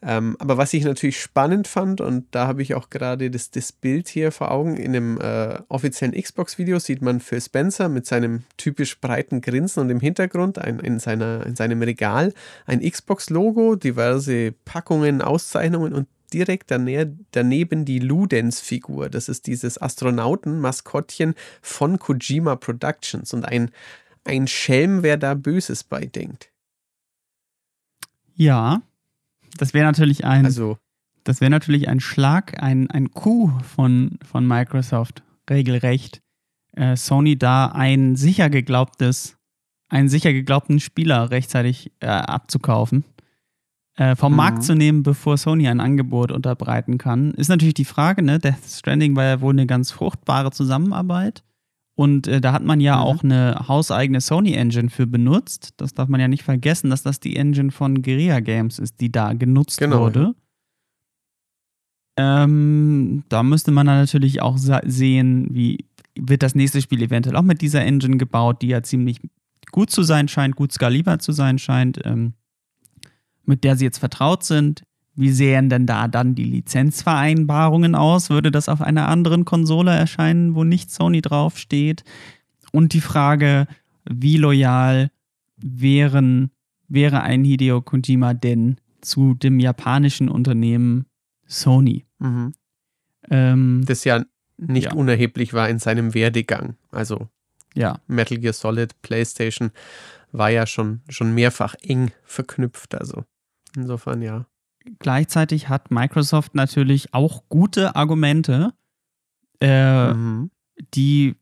Ähm, aber was ich natürlich spannend fand, und da habe ich auch gerade das, das Bild hier vor Augen, in dem äh, offiziellen Xbox-Video sieht man Phil Spencer mit seinem typisch breiten Grinsen und im Hintergrund ein, in, seiner, in seinem Regal ein Xbox-Logo, diverse Packungen, Auszeichnungen und direkt daneben die Ludens-Figur. Das ist dieses Astronauten-Maskottchen von Kojima Productions und ein, ein Schelm, wer da Böses bei denkt. Ja, das wäre natürlich ein. Also. Das wäre natürlich ein Schlag, ein, ein Coup von, von Microsoft, regelrecht. Äh, Sony da ein sicher geglaubtes, einen sicher geglaubten Spieler rechtzeitig äh, abzukaufen. Äh, vom mhm. Markt zu nehmen, bevor Sony ein Angebot unterbreiten kann. Ist natürlich die Frage, ne? Death Stranding war ja wohl eine ganz fruchtbare Zusammenarbeit. Und äh, da hat man ja mhm. auch eine hauseigene Sony-Engine für benutzt. Das darf man ja nicht vergessen, dass das die Engine von Guerilla Games ist, die da genutzt genau. wurde. Ähm, da müsste man dann natürlich auch sehen, wie wird das nächste Spiel eventuell auch mit dieser Engine gebaut, die ja ziemlich gut zu sein scheint, gut skalierbar zu sein scheint, ähm, mit der sie jetzt vertraut sind. Wie sehen denn da dann die Lizenzvereinbarungen aus? Würde das auf einer anderen Konsole erscheinen, wo nicht Sony draufsteht? Und die Frage, wie loyal wären, wäre ein Hideo Kojima denn zu dem japanischen Unternehmen Sony? Mhm. Ähm, das ja nicht ja. unerheblich war in seinem Werdegang. Also ja. Metal Gear Solid, PlayStation war ja schon, schon mehrfach eng verknüpft. Also Insofern ja. Gleichzeitig hat Microsoft natürlich auch gute Argumente, äh, mhm. die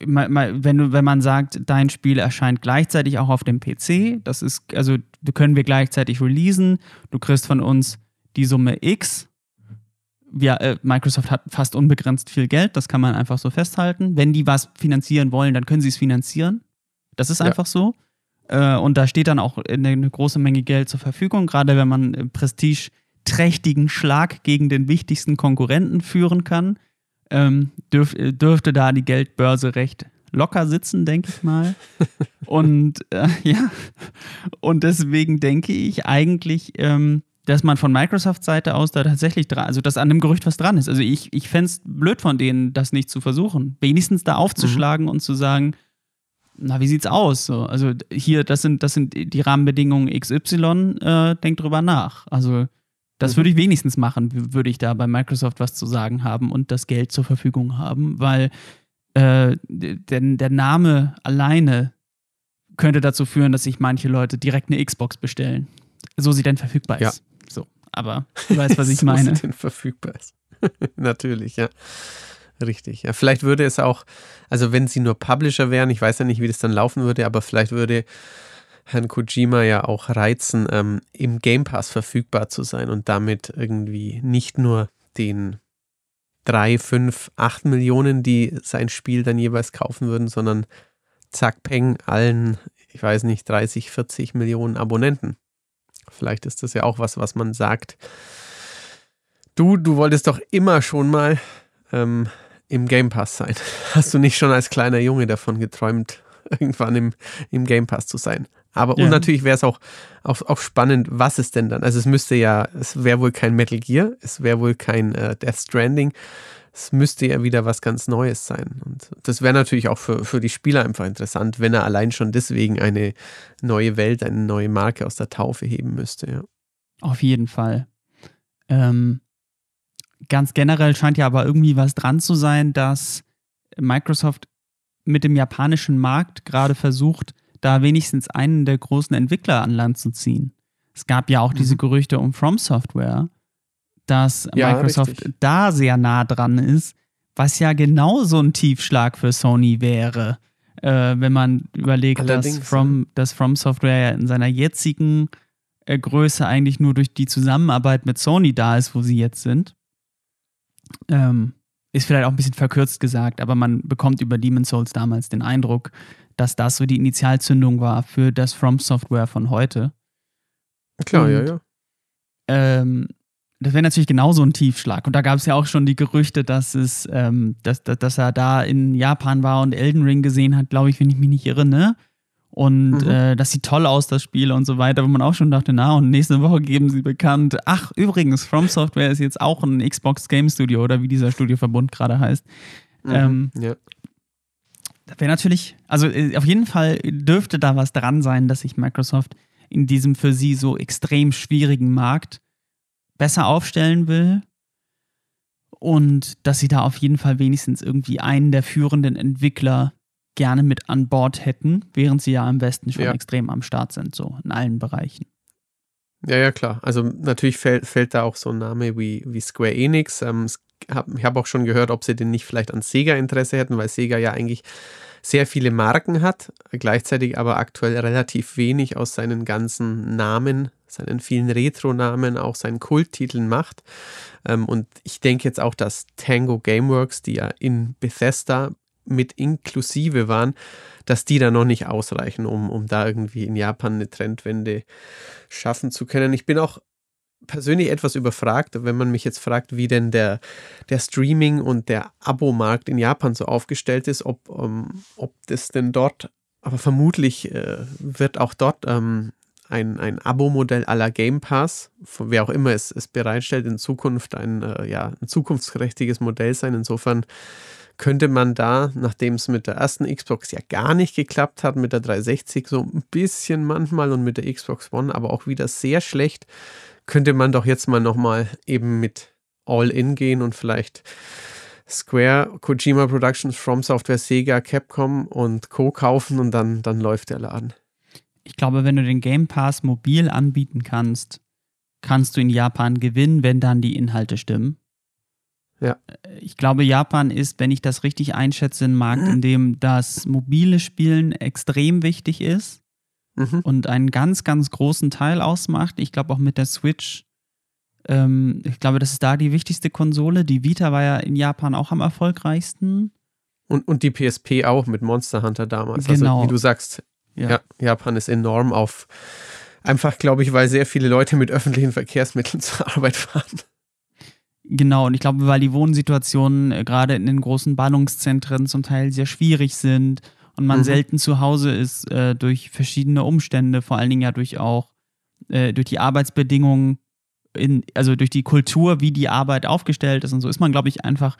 wenn, wenn man sagt, dein Spiel erscheint gleichzeitig auch auf dem PC, das ist, also können wir gleichzeitig releasen, du kriegst von uns die Summe X. Ja, äh, Microsoft hat fast unbegrenzt viel Geld, das kann man einfach so festhalten. Wenn die was finanzieren wollen, dann können sie es finanzieren. Das ist einfach ja. so. Äh, und da steht dann auch eine, große Menge Geld zur Verfügung, gerade wenn man äh, prestigeträchtigen Schlag gegen den wichtigsten Konkurrenten führen kann. Ähm, äh, dürfte da die Geldbörse recht locker sitzen, denke ich mal. und äh, ja, und deswegen denke ich eigentlich, ähm, dass man von Microsoft-Seite aus da tatsächlich dran, also dass an dem Gerücht was dran ist. Also ich, ich fände es blöd von denen, das nicht zu versuchen. Wenigstens da aufzuschlagen mhm. und zu sagen, na, wie sieht's aus? So, also hier, das sind, das sind die Rahmenbedingungen XY, äh, denkt drüber nach. Also das mhm. würde ich wenigstens machen, würde ich da bei Microsoft was zu sagen haben und das Geld zur Verfügung haben, weil äh, der, der Name alleine könnte dazu führen, dass sich manche Leute direkt eine Xbox bestellen. So sie denn verfügbar ist. Ja. So, aber du weißt, was ich so meine. Sie denn verfügbar ist. Natürlich, ja. Richtig. Ja, vielleicht würde es auch, also wenn sie nur Publisher wären, ich weiß ja nicht, wie das dann laufen würde, aber vielleicht würde Herrn Kojima ja auch reizen, ähm, im Game Pass verfügbar zu sein und damit irgendwie nicht nur den drei, fünf, acht Millionen, die sein Spiel dann jeweils kaufen würden, sondern zack, peng, allen, ich weiß nicht, 30, 40 Millionen Abonnenten. Vielleicht ist das ja auch was, was man sagt. Du, du wolltest doch immer schon mal ähm, im Game Pass sein. Hast du nicht schon als kleiner Junge davon geträumt, irgendwann im, im Game Pass zu sein? Aber ja. und natürlich wäre es auch, auch, auch spannend, was ist denn dann? Also es müsste ja, es wäre wohl kein Metal Gear, es wäre wohl kein äh, Death Stranding. Es müsste ja wieder was ganz Neues sein. Und das wäre natürlich auch für, für die Spieler einfach interessant, wenn er allein schon deswegen eine neue Welt, eine neue Marke aus der Taufe heben müsste, ja. Auf jeden Fall. Ähm, ganz generell scheint ja aber irgendwie was dran zu sein, dass Microsoft mit dem japanischen Markt gerade versucht, da wenigstens einen der großen Entwickler an Land zu ziehen. Es gab ja auch mhm. diese Gerüchte um From Software, dass ja, Microsoft richtig. da sehr nah dran ist, was ja genau so ein Tiefschlag für Sony wäre, äh, wenn man überlegt, dass From, dass From Software ja in seiner jetzigen äh, Größe eigentlich nur durch die Zusammenarbeit mit Sony da ist, wo sie jetzt sind. Ähm, ist vielleicht auch ein bisschen verkürzt gesagt, aber man bekommt über Demon's Souls damals den Eindruck, dass das so die Initialzündung war für das From Software von heute. Klar, Und, ja, ja. Ähm, das wäre natürlich genauso ein Tiefschlag. Und da gab es ja auch schon die Gerüchte, dass es, ähm, dass, dass, dass, er da in Japan war und Elden Ring gesehen hat, glaube ich, wenn ich mich nicht irre, ne? Und mhm. äh, das sieht toll aus, das Spiel und so weiter, wo man auch schon dachte, na, und nächste Woche geben sie bekannt, ach, übrigens, From Software ist jetzt auch ein Xbox Game Studio oder wie dieser Studioverbund gerade heißt. Mhm. Ähm, ja. Das wäre natürlich, also äh, auf jeden Fall dürfte da was dran sein, dass sich Microsoft in diesem für sie so extrem schwierigen Markt besser aufstellen will und dass sie da auf jeden Fall wenigstens irgendwie einen der führenden Entwickler gerne mit an Bord hätten, während sie ja am Westen schon ja. extrem am Start sind, so in allen Bereichen. Ja, ja, klar. Also natürlich fällt, fällt da auch so ein Name wie, wie Square Enix. Ähm, hab, ich habe auch schon gehört, ob sie denn nicht vielleicht an Sega Interesse hätten, weil Sega ja eigentlich sehr viele Marken hat, gleichzeitig aber aktuell relativ wenig aus seinen ganzen Namen, seinen vielen Retro-Namen, auch seinen Kulttiteln macht. Ähm, und ich denke jetzt auch, dass Tango Gameworks, die ja in Bethesda mit inklusive waren, dass die da noch nicht ausreichen, um, um da irgendwie in Japan eine Trendwende schaffen zu können. Ich bin auch persönlich etwas überfragt, wenn man mich jetzt fragt, wie denn der, der Streaming- und der Abo-Markt in Japan so aufgestellt ist, ob, um, ähm, ob das denn dort, aber vermutlich äh, wird auch dort ähm, ein, ein Abo-Modell la Game Pass, wer auch immer es, es bereitstellt, in Zukunft ein, äh, ja, ein zukunftsträchtiges Modell sein. Insofern könnte man da, nachdem es mit der ersten Xbox ja gar nicht geklappt hat, mit der 360 so ein bisschen manchmal und mit der Xbox One aber auch wieder sehr schlecht, könnte man doch jetzt mal nochmal eben mit All-In gehen und vielleicht Square, Kojima Productions, From Software, Sega, Capcom und Co. kaufen und dann, dann läuft der Laden. ich glaube, wenn du den Game Pass mobil anbieten kannst, kannst du in Japan gewinnen, wenn dann die Inhalte stimmen. Ja. Ich glaube, Japan ist, wenn ich das richtig einschätze, ein Markt, in dem das mobile Spielen extrem wichtig ist Mhm. und einen ganz, ganz großen Teil ausmacht. Ich glaube auch mit der Switch. Ähm, ich glaube, das ist da die wichtigste Konsole. Die Vita war ja in Japan auch am erfolgreichsten. Und, und die PSP auch mit Monster Hunter damals. Genau. Also, wie du sagst, Ja. ja. Japan ist enorm auf. Einfach, glaube ich, weil sehr viele Leute mit öffentlichen Verkehrsmitteln zur Arbeit fahren. Genau, und ich glaube, weil die Wohnsituationen äh, gerade in den großen Ballungszentren zum Teil sehr schwierig sind und man Mhm. selten zu Hause ist äh, durch verschiedene Umstände, vor allen Dingen ja durch auch äh, durch die Arbeitsbedingungen, in, also durch die Kultur, wie die Arbeit aufgestellt ist und so, ist man, glaube ich, einfach,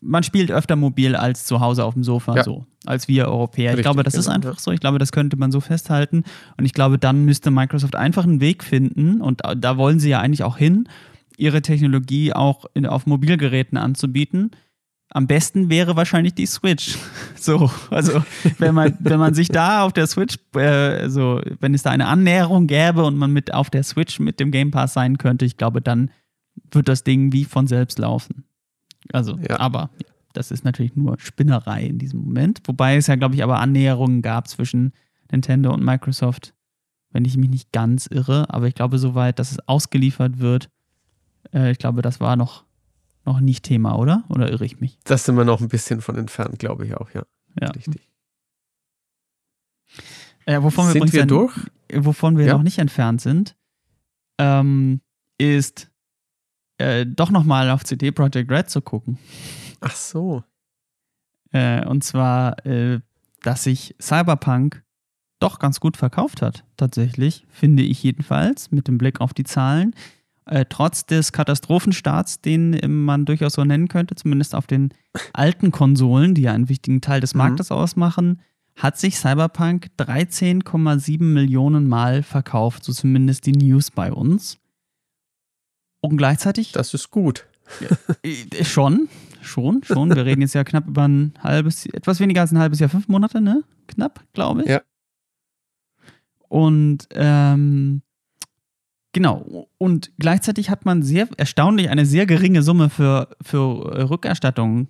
man spielt öfter mobil als zu Hause auf dem Sofa, Ja. so, als wir Europäer. ich Richtig, glaube, das ist genau, einfach ja. so. Ich glaube, das könnte man so festhalten. Und ich glaube, dann müsste Microsoft einfach einen Weg finden, und da- da wollen sie ja eigentlich auch hin, ihre Technologie auch in, auf Mobilgeräten anzubieten. Am besten wäre wahrscheinlich die Switch. So, also wenn man, wenn man sich da auf der Switch, äh, so, wenn es da eine Annäherung gäbe und man mit auf der Switch mit dem Game Pass sein könnte, ich glaube, dann wird das Ding wie von selbst laufen. Also, Ja. aber das ist natürlich nur Spinnerei in diesem Moment. Wobei es ja, glaube ich, aber Annäherungen gab zwischen Nintendo und Microsoft, wenn ich mich nicht ganz irre. Aber ich glaube, soweit, dass es ausgeliefert wird, äh, ich glaube, das war noch, noch nicht Thema, oder? Oder irre ich mich? Das sind wir noch ein bisschen von entfernt, glaube ich auch, ja. Ja. Richtig. Äh, wovon wir, Sind übrigens wir ja- durch? wovon wir Ja. noch nicht entfernt sind, ähm, ist äh, doch nochmal auf CD Projekt Red zu gucken. Ach so. Äh, und zwar, äh, dass sich Cyberpunk doch ganz gut verkauft hat, tatsächlich, finde ich jedenfalls, mit dem Blick auf die Zahlen. Äh, trotz des Katastrophenstarts, den äh, man durchaus so nennen könnte, zumindest auf den alten Konsolen, die ja einen wichtigen Teil des Mhm. Marktes ausmachen, hat sich Cyberpunk 13,7 Millionen Mal verkauft, so zumindest die News bei uns. Und gleichzeitig Das ist gut. äh, Schon, schon, schon. Wir reden jetzt ja knapp über ein halbes, etwas weniger als ein halbes Jahr, fünf Monate, ne? Knapp, glaube ich. Ja. Und ähm, genau. Und gleichzeitig hat man sehr erstaunlich eine sehr geringe Summe für, für äh, Rückerstattungen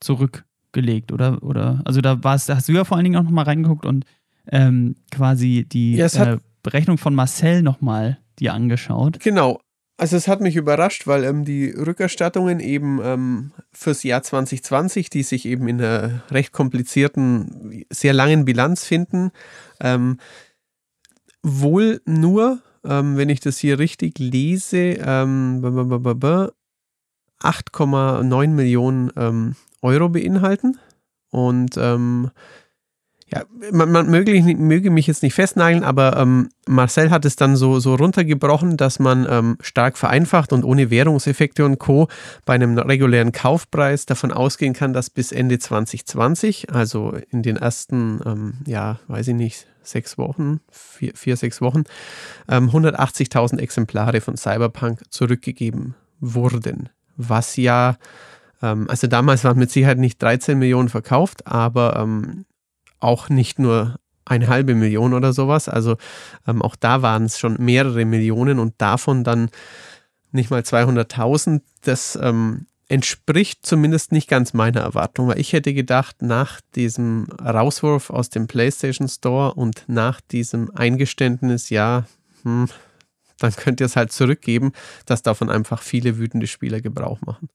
zurückgelegt, oder? Oder also da war's, da hast du ja vor allen Dingen auch nochmal reingeguckt und ähm, quasi die Ja, äh, Berechnung von Marcel nochmal dir angeschaut. Genau. Also es hat mich überrascht, weil ähm, die Rückerstattungen eben ähm, fürs Jahr 2020, die sich eben in einer recht komplizierten, sehr langen Bilanz finden, ähm, wohl nur, ähm, wenn ich das hier richtig lese, ähm, b- b- b- b- 8,9 Millionen ähm, Euro beinhalten. Und ähm, ja, man, man möge, nicht- möge mich jetzt nicht festnageln, aber ähm, Marcel hat es dann so, so runtergebrochen, dass man ähm, stark vereinfacht und ohne Währungseffekte und Co. bei einem regulären Kaufpreis davon ausgehen kann, dass bis Ende 2020, also in den ersten, ähm, ja, weiß ich nicht, sechs Wochen, vier, vier sechs Wochen, ähm, 180.000 Exemplare von Cyberpunk zurückgegeben wurden. Was ja, ähm, also damals waren mit Sicherheit nicht 13 Millionen verkauft, aber ähm, auch nicht nur eine halbe Million oder sowas. Also ähm, auch da waren es schon mehrere Millionen und davon dann nicht mal 200.000. Das ähm, entspricht zumindest nicht ganz meiner Erwartung, weil ich hätte gedacht, nach diesem Rauswurf aus dem PlayStation Store und nach diesem Eingeständnis, ja, hm, dann könnt ihr es halt zurückgeben, dass davon einfach viele wütende Spieler Gebrauch machen.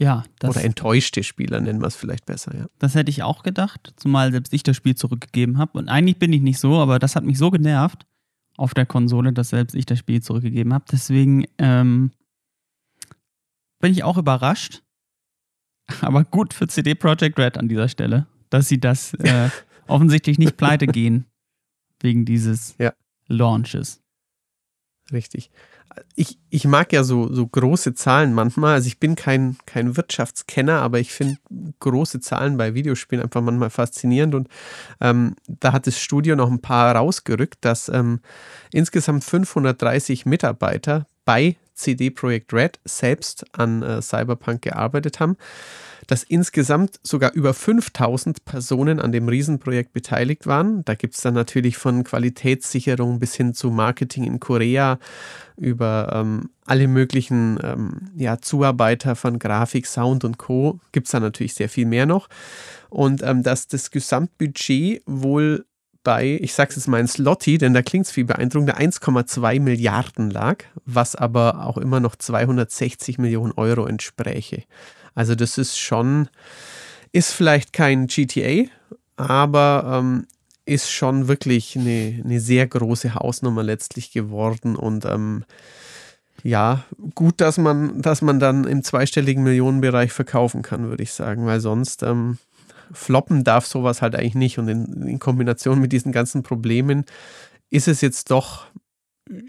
Ja, das, Oder enttäuschte Spieler nennen wir es vielleicht besser, ja. Das hätte ich auch gedacht, zumal selbst ich das Spiel zurückgegeben habe. Und eigentlich bin ich nicht so, aber das hat mich so genervt auf der Konsole, dass selbst ich das Spiel zurückgegeben habe. Deswegen ähm, bin ich auch überrascht. Aber gut für CD Projekt Red an dieser Stelle, dass sie das äh, offensichtlich nicht pleite gehen wegen dieses Ja. Launches. Richtig. Ich, ich mag ja so, so große Zahlen manchmal. Also ich bin kein, kein Wirtschaftskenner, aber ich finde große Zahlen bei Videospielen einfach manchmal faszinierend. Und ähm, da hat das Studio noch ein paar rausgerückt, dass ähm, insgesamt 530 Mitarbeiter bei CD Projekt Red selbst an äh, Cyberpunk gearbeitet haben, dass insgesamt sogar über 5000 Personen an dem Riesenprojekt beteiligt waren. Da gibt es dann natürlich von Qualitätssicherung bis hin zu Marketing in Korea über ähm, alle möglichen ähm, ja, Zuarbeiter von Grafik, Sound und Co. gibt es da natürlich sehr viel mehr noch. Und ähm, dass das Gesamtbudget wohl bei, ich sag's jetzt mal in Slotty, denn da klingt es viel beeindruckender, 1,2 Milliarden lag, was aber auch immer noch 260 Millionen Euro entspräche. Also das ist schon, ist vielleicht kein GTA, aber ähm, ist schon wirklich eine, eine sehr große Hausnummer letztlich geworden und ähm, ja, gut, dass man, dass man dann im zweistelligen Millionenbereich verkaufen kann, würde ich sagen, weil sonst ähm, floppen darf sowas halt eigentlich nicht. Und in, in Kombination mit diesen ganzen Problemen ist es jetzt doch,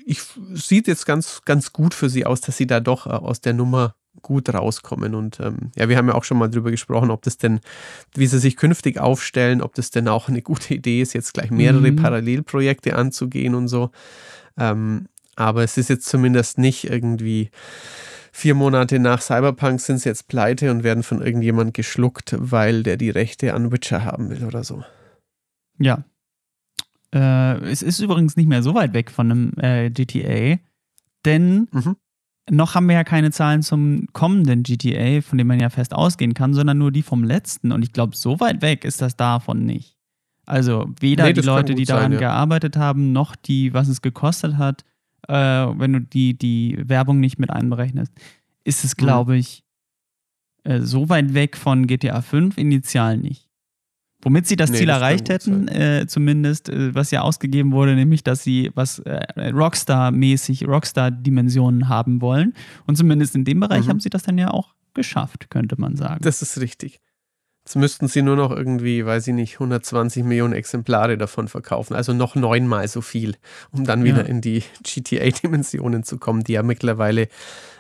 ich sieht jetzt ganz, ganz gut für sie aus, dass sie da doch äh, aus der Nummer gut rauskommen. Und ähm, ja, wir haben ja auch schon mal drüber gesprochen, ob das denn, wie sie sich künftig aufstellen, ob das denn auch eine gute Idee ist, jetzt gleich mehrere mhm. Parallelprojekte anzugehen und so. Ähm, aber es ist jetzt zumindest nicht irgendwie Vier Monate nach Cyberpunk sind sie jetzt pleite und werden von irgendjemand geschluckt, weil der die Rechte an Witcher haben will oder so. Ja. Äh, es ist übrigens nicht mehr so weit weg von einem äh, GTA, denn mhm. noch haben wir ja keine Zahlen zum kommenden GTA, von dem man ja fest ausgehen kann, sondern nur die vom letzten. Und ich glaube, so weit weg ist das davon nicht. Also weder nee, die Leute, die daran sein, ja. gearbeitet haben, noch die, was es gekostet hat, äh, wenn du die, die Werbung nicht mit einberechnest, ist es, glaube mhm. ich, äh, so weit weg von GTA 5 initial nicht. Womit sie das nee, Ziel das erreicht hätten, äh, zumindest, äh, was ja ausgegeben wurde, nämlich, dass sie was äh, Rockstar-mäßig, Rockstar-Dimensionen haben wollen. Und zumindest in dem Bereich mhm. haben sie das dann ja auch geschafft, könnte man sagen. Das ist richtig. Jetzt müssten sie nur noch irgendwie, weiß ich nicht, 120 Millionen Exemplare davon verkaufen. Also noch neunmal so viel, um dann wieder ja. in die GTA-Dimensionen zu kommen, die ja mittlerweile,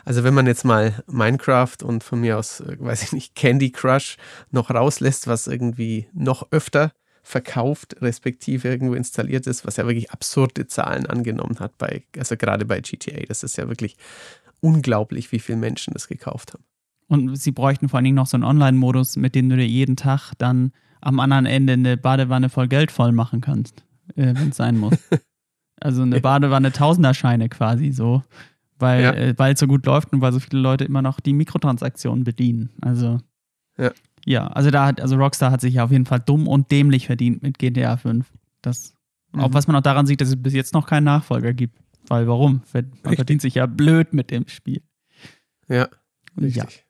also wenn man jetzt mal Minecraft und von mir aus, äh, weiß ich nicht, Candy Crush noch rauslässt, was irgendwie noch öfter verkauft, respektive irgendwo installiert ist, was ja wirklich absurde Zahlen angenommen hat bei, also gerade bei GTA. Das ist ja wirklich unglaublich, wie viele Menschen das gekauft haben. Und sie bräuchten vor allen Dingen noch so einen Online-Modus, mit dem du dir jeden Tag dann am anderen Ende eine Badewanne voll Geld voll machen kannst, äh, wenn es sein muss. also eine Badewanne Tausenderscheine quasi so, weil ja. äh, es so gut läuft und weil so viele Leute immer noch die Mikrotransaktionen bedienen. Also ja, ja also da hat also Rockstar hat sich ja auf jeden Fall dumm und dämlich verdient mit GTA 5. Das mhm. auch was man auch daran sieht, dass es bis jetzt noch keinen Nachfolger gibt. Weil warum? Man Richtig. verdient sich ja blöd mit dem Spiel. Ja. Richtig. Ja.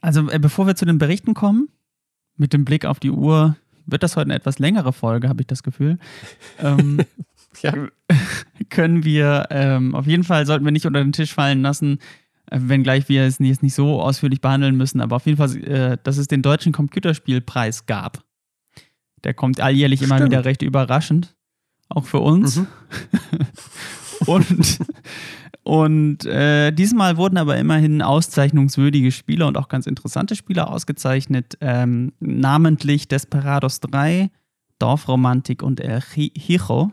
Also äh, bevor wir zu den Berichten kommen, mit dem Blick auf die Uhr, wird das heute eine etwas längere Folge, habe ich das Gefühl. ähm, ja. Können wir, ähm, auf jeden Fall sollten wir nicht unter den Tisch fallen lassen, äh, wenngleich wir es nicht, nicht so ausführlich behandeln müssen, aber auf jeden Fall, äh, dass es den deutschen Computerspielpreis gab. Der kommt alljährlich Stimmt. immer wieder recht überraschend, auch für uns. Mhm. Und und äh, diesmal wurden aber immerhin auszeichnungswürdige Spieler und auch ganz interessante Spieler ausgezeichnet, ähm, namentlich Desperados 3, Dorfromantik und El Hijo.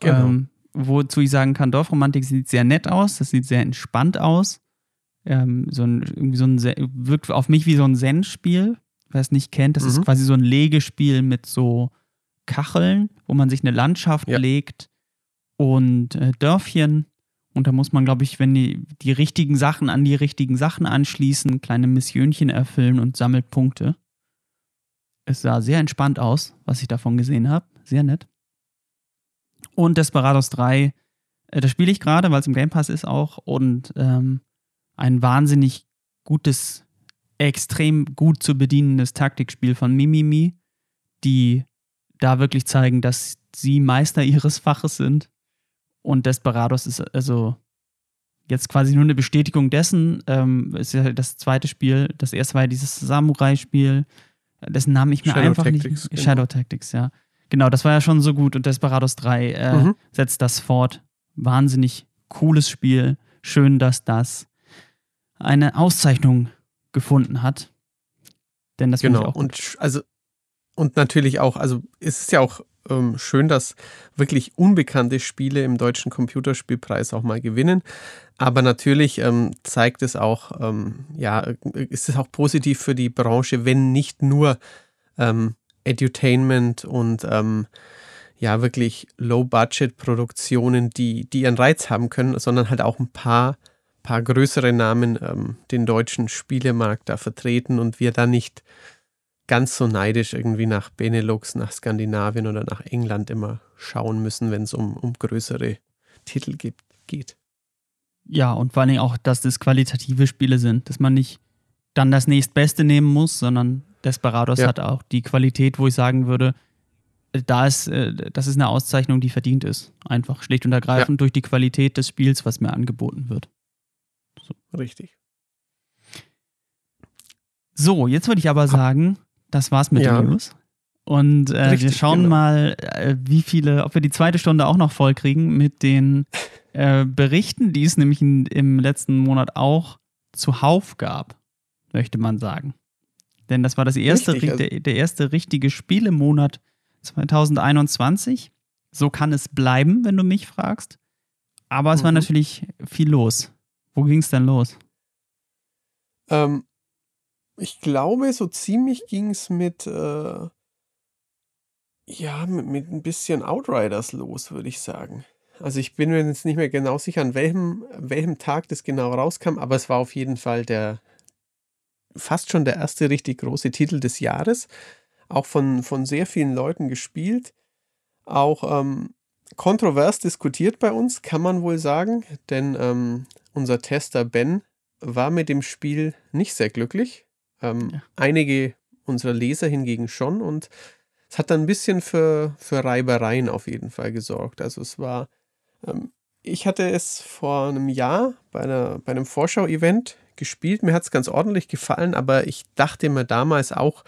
Genau. Ähm, wozu ich sagen kann, Dorfromantik sieht sehr nett aus, das sieht sehr entspannt aus. Ähm, so ein, irgendwie so ein, wirkt auf mich wie so ein Zen-Spiel. Wer es nicht kennt, das mhm. ist quasi so ein Legespiel mit so Kacheln, wo man sich eine Landschaft ja. legt und äh, Dörfchen und da muss man, glaube ich, wenn die, die richtigen Sachen an die richtigen Sachen anschließen, kleine Missionchen erfüllen und sammelt Punkte. Es sah sehr entspannt aus, was ich davon gesehen habe. Sehr nett. Und Desperados 3, äh, das spiele ich gerade, weil es im Game Pass ist auch. Und ähm, ein wahnsinnig gutes, extrem gut zu bedienendes Taktikspiel von Mimimi, die da wirklich zeigen, dass sie Meister ihres Faches sind und Desperados ist also jetzt quasi nur eine Bestätigung dessen. Ähm, ist ja das zweite Spiel. Das erste war ja dieses Samurai-Spiel, dessen Namen ich mir Shadow einfach Tactics, nicht. Genau. Shadow Tactics, ja. Genau, das war ja schon so gut. Und Desperados 3 äh, mhm. setzt das fort. Wahnsinnig cooles Spiel. Schön, dass das eine Auszeichnung gefunden hat. Denn das genau. Und also und natürlich auch, also es ist ja auch ähm, schön, dass wirklich unbekannte Spiele im deutschen Computerspielpreis auch mal gewinnen. Aber natürlich ähm, zeigt es auch, ähm, ja, ist es auch positiv für die Branche, wenn nicht nur ähm, Edutainment und ähm, ja, wirklich Low-Budget-Produktionen, die, die ihren Reiz haben können, sondern halt auch ein paar, paar größere Namen ähm, den deutschen Spielemarkt da vertreten und wir da nicht ganz so neidisch irgendwie nach Benelux, nach Skandinavien oder nach England immer schauen müssen, wenn es um, um größere Titel gibt, geht. Ja, und vor allen Dingen auch, dass das qualitative Spiele sind, dass man nicht dann das nächstbeste nehmen muss, sondern Desperados ja. hat auch die Qualität, wo ich sagen würde, äh, da ist, äh, das ist eine Auszeichnung, die verdient ist. Einfach schlicht und ergreifend ja. durch die Qualität des Spiels, was mir angeboten wird. So. Richtig. So, jetzt würde ich aber sagen, das war's mit ja. den News. Und äh, Richtig, wir schauen genau. mal, äh, wie viele, ob wir die zweite Stunde auch noch voll kriegen mit den äh, Berichten, die es nämlich in, im letzten Monat auch zuhauf gab, möchte man sagen. Denn das war das erste, Richtig, also der, der erste richtige Spielemonat 2021. So kann es bleiben, wenn du mich fragst. Aber es mhm. war natürlich viel los. Wo ging es denn los? Ähm, ich glaube, so ziemlich ging es mit, äh, ja, mit, mit ein bisschen Outriders los, würde ich sagen. Also ich bin mir jetzt nicht mehr genau sicher, an welchem, welchem Tag das genau rauskam, aber es war auf jeden Fall der fast schon der erste richtig große Titel des Jahres. Auch von, von sehr vielen Leuten gespielt. Auch ähm, kontrovers diskutiert bei uns, kann man wohl sagen, denn ähm, unser Tester Ben war mit dem Spiel nicht sehr glücklich. Ähm, ja. Einige unserer Leser hingegen schon und es hat dann ein bisschen für, für Reibereien auf jeden Fall gesorgt. Also es war, ähm, ich hatte es vor einem Jahr bei, einer, bei einem Vorschau-Event gespielt. Mir hat es ganz ordentlich gefallen, aber ich dachte mir damals auch,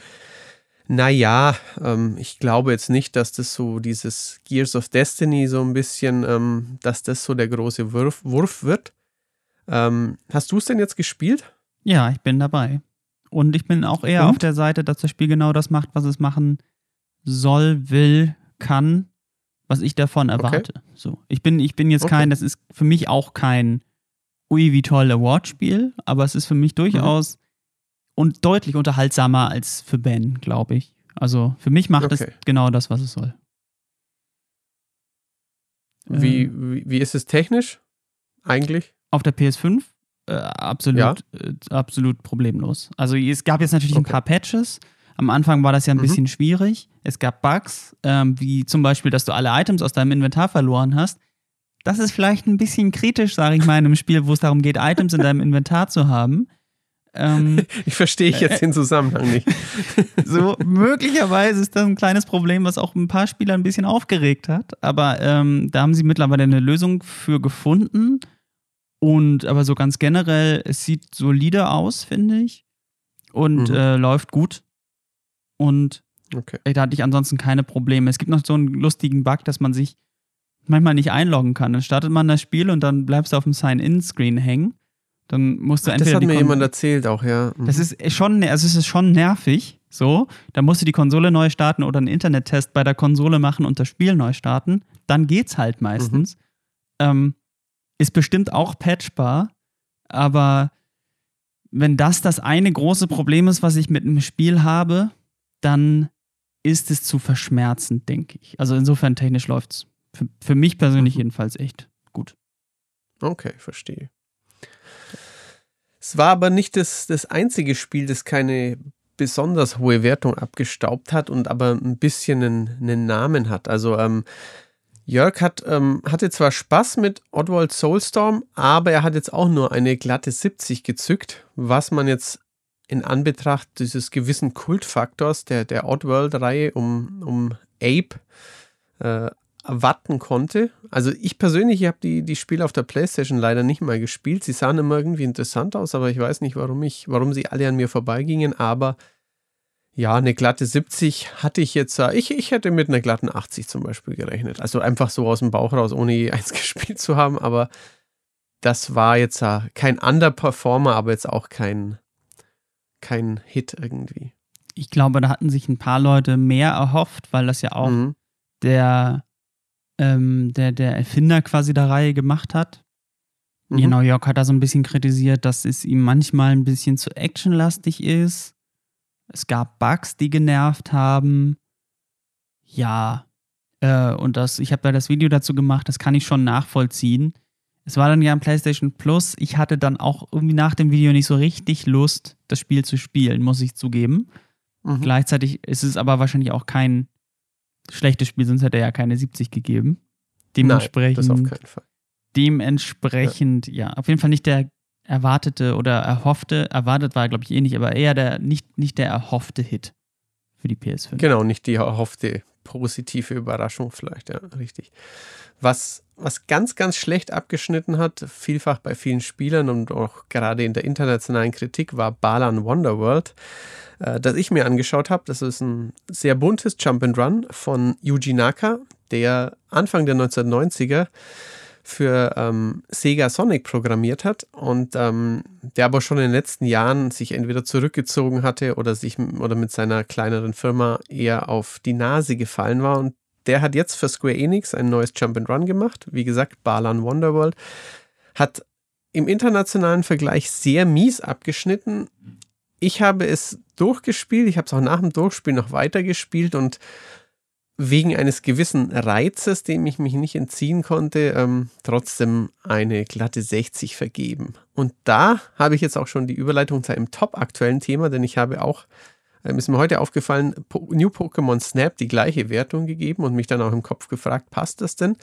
naja, ähm, ich glaube jetzt nicht, dass das so dieses Gears of Destiny so ein bisschen, ähm, dass das so der große Wurf, Wurf wird. Ähm, hast du es denn jetzt gespielt? Ja, ich bin dabei. Und ich bin auch eher Und? auf der Seite, dass das Spiel genau das macht, was es machen soll, will, kann, was ich davon erwarte. Okay. So. Ich bin, ich bin jetzt okay. kein, das ist für mich auch kein ui, wie toll Award-Spiel, aber es ist für mich durchaus mhm. und deutlich unterhaltsamer als für Ben, glaube ich. Also für mich macht okay. es genau das, was es soll. Wie, ähm, wie, wie ist es technisch eigentlich? Auf der PS5 äh, absolut, ja. äh, absolut problemlos. Also es gab jetzt natürlich okay. ein paar Patches. Am Anfang war das ja ein mhm. bisschen schwierig. Es gab Bugs, ähm, wie zum Beispiel, dass du alle Items aus deinem Inventar verloren hast. Das ist vielleicht ein bisschen kritisch, sage ich mal, in einem Spiel, wo es darum geht, Items in deinem Inventar zu haben. Ähm, ich verstehe jetzt äh, den Zusammenhang nicht. so, möglicherweise ist das ein kleines Problem, was auch ein paar Spieler ein bisschen aufgeregt hat. Aber ähm, da haben sie mittlerweile eine Lösung für gefunden. Und aber so ganz generell, es sieht solide aus, finde ich. Und mhm. äh, läuft gut. Und okay. ey, da hatte ich ansonsten keine Probleme. Es gibt noch so einen lustigen Bug, dass man sich manchmal nicht einloggen kann. Dann startet man das Spiel und dann bleibst du auf dem Sign-In-Screen hängen. Dann musst du entweder. Das hat mir jemand erzählt auch, ja. Mhm. Das ist schon, also es ist schon nervig. So, dann musst du die Konsole neu starten oder einen Internettest bei der Konsole machen und das Spiel neu starten. Dann geht's halt meistens. Mhm. Ähm, ist bestimmt auch patchbar, aber wenn das das eine große Problem ist, was ich mit einem Spiel habe, dann ist es zu verschmerzend, denke ich. Also insofern technisch läuft es für, für, mich persönlich mhm. jedenfalls echt gut. Okay, verstehe. Es war aber nicht das, das einzige Spiel, das keine besonders hohe Wertung abgestaubt hat und aber ein bisschen einen, einen Namen hat. Also ähm, Jörg hat, ähm, hatte zwar Spaß mit Oddworld Soulstorm, aber er hat jetzt auch nur eine glatte 70 gezückt, was man jetzt in Anbetracht dieses gewissen Kultfaktors der, der Oddworld-Reihe um, um Ape äh, erwarten konnte. Also ich persönlich habe die, die Spiele auf der Playstation leider nicht mal gespielt. Sie sahen immer irgendwie interessant aus, aber ich weiß nicht, warum, ich, warum sie alle an mir vorbeigingen. Aber ja, eine glatte 70 hatte ich jetzt, äh, ich, ich hätte mit einer glatten 80 zum Beispiel gerechnet. Also einfach so aus dem Bauch raus, ohne je eins gespielt zu haben, aber das war jetzt äh, kein Underperformer, aber jetzt auch kein, kein Hit irgendwie. Ich glaube, da hatten sich ein paar Leute mehr erhofft, weil das ja auch mhm. der, ähm, der, der Erfinder quasi der Reihe gemacht hat. Mhm. Genau, Jörg hat da so ein bisschen kritisiert, dass es ihm manchmal ein bisschen zu actionlastig ist. Es gab Bugs, die genervt haben. Ja, äh, und das, ich habe da das Video dazu gemacht, das kann ich schon nachvollziehen. Es war dann ja ein PlayStation Plus. Ich hatte dann auch irgendwie nach dem Video nicht so richtig Lust, das Spiel zu spielen, muss ich zugeben. Mhm. Gleichzeitig ist es aber wahrscheinlich auch kein schlechtes Spiel, sonst hätte er ja keine 70 gegeben. Dementsprechend. Nein, das auf keinen Fall. Dementsprechend, ja. ja, auf jeden Fall nicht der erwartete oder erhoffte, erwartet war, glaube ich, eh nicht, aber eher der, nicht, nicht der erhoffte Hit für die PS5. Genau, nicht die erhoffte positive Überraschung vielleicht, ja, richtig. Was, was ganz, ganz schlecht abgeschnitten hat, vielfach bei vielen Spielern und auch gerade in der internationalen Kritik, war Balan Wonderworld, äh, das ich mir angeschaut habe. Das ist ein sehr buntes Jump and Run von Yuji Naka, der Anfang der 1990er für ähm, Sega Sonic programmiert hat und ähm, der aber schon in den letzten Jahren sich entweder zurückgezogen hatte oder sich oder mit seiner kleineren Firma eher auf die Nase gefallen war und der hat jetzt für Square Enix ein neues Jump and Run gemacht. Wie gesagt, Balan Wonderworld hat im internationalen Vergleich sehr mies abgeschnitten. Ich habe es durchgespielt, ich habe es auch nach dem Durchspiel noch weitergespielt und wegen eines gewissen Reizes, dem ich mich nicht entziehen konnte, ähm, trotzdem eine glatte 60 vergeben. Und da habe ich jetzt auch schon die Überleitung zu einem top aktuellen Thema, denn ich habe auch, ähm, ist mir heute aufgefallen, po New Pokémon Snap die gleiche Wertung gegeben und mich dann auch im Kopf gefragt, passt das denn?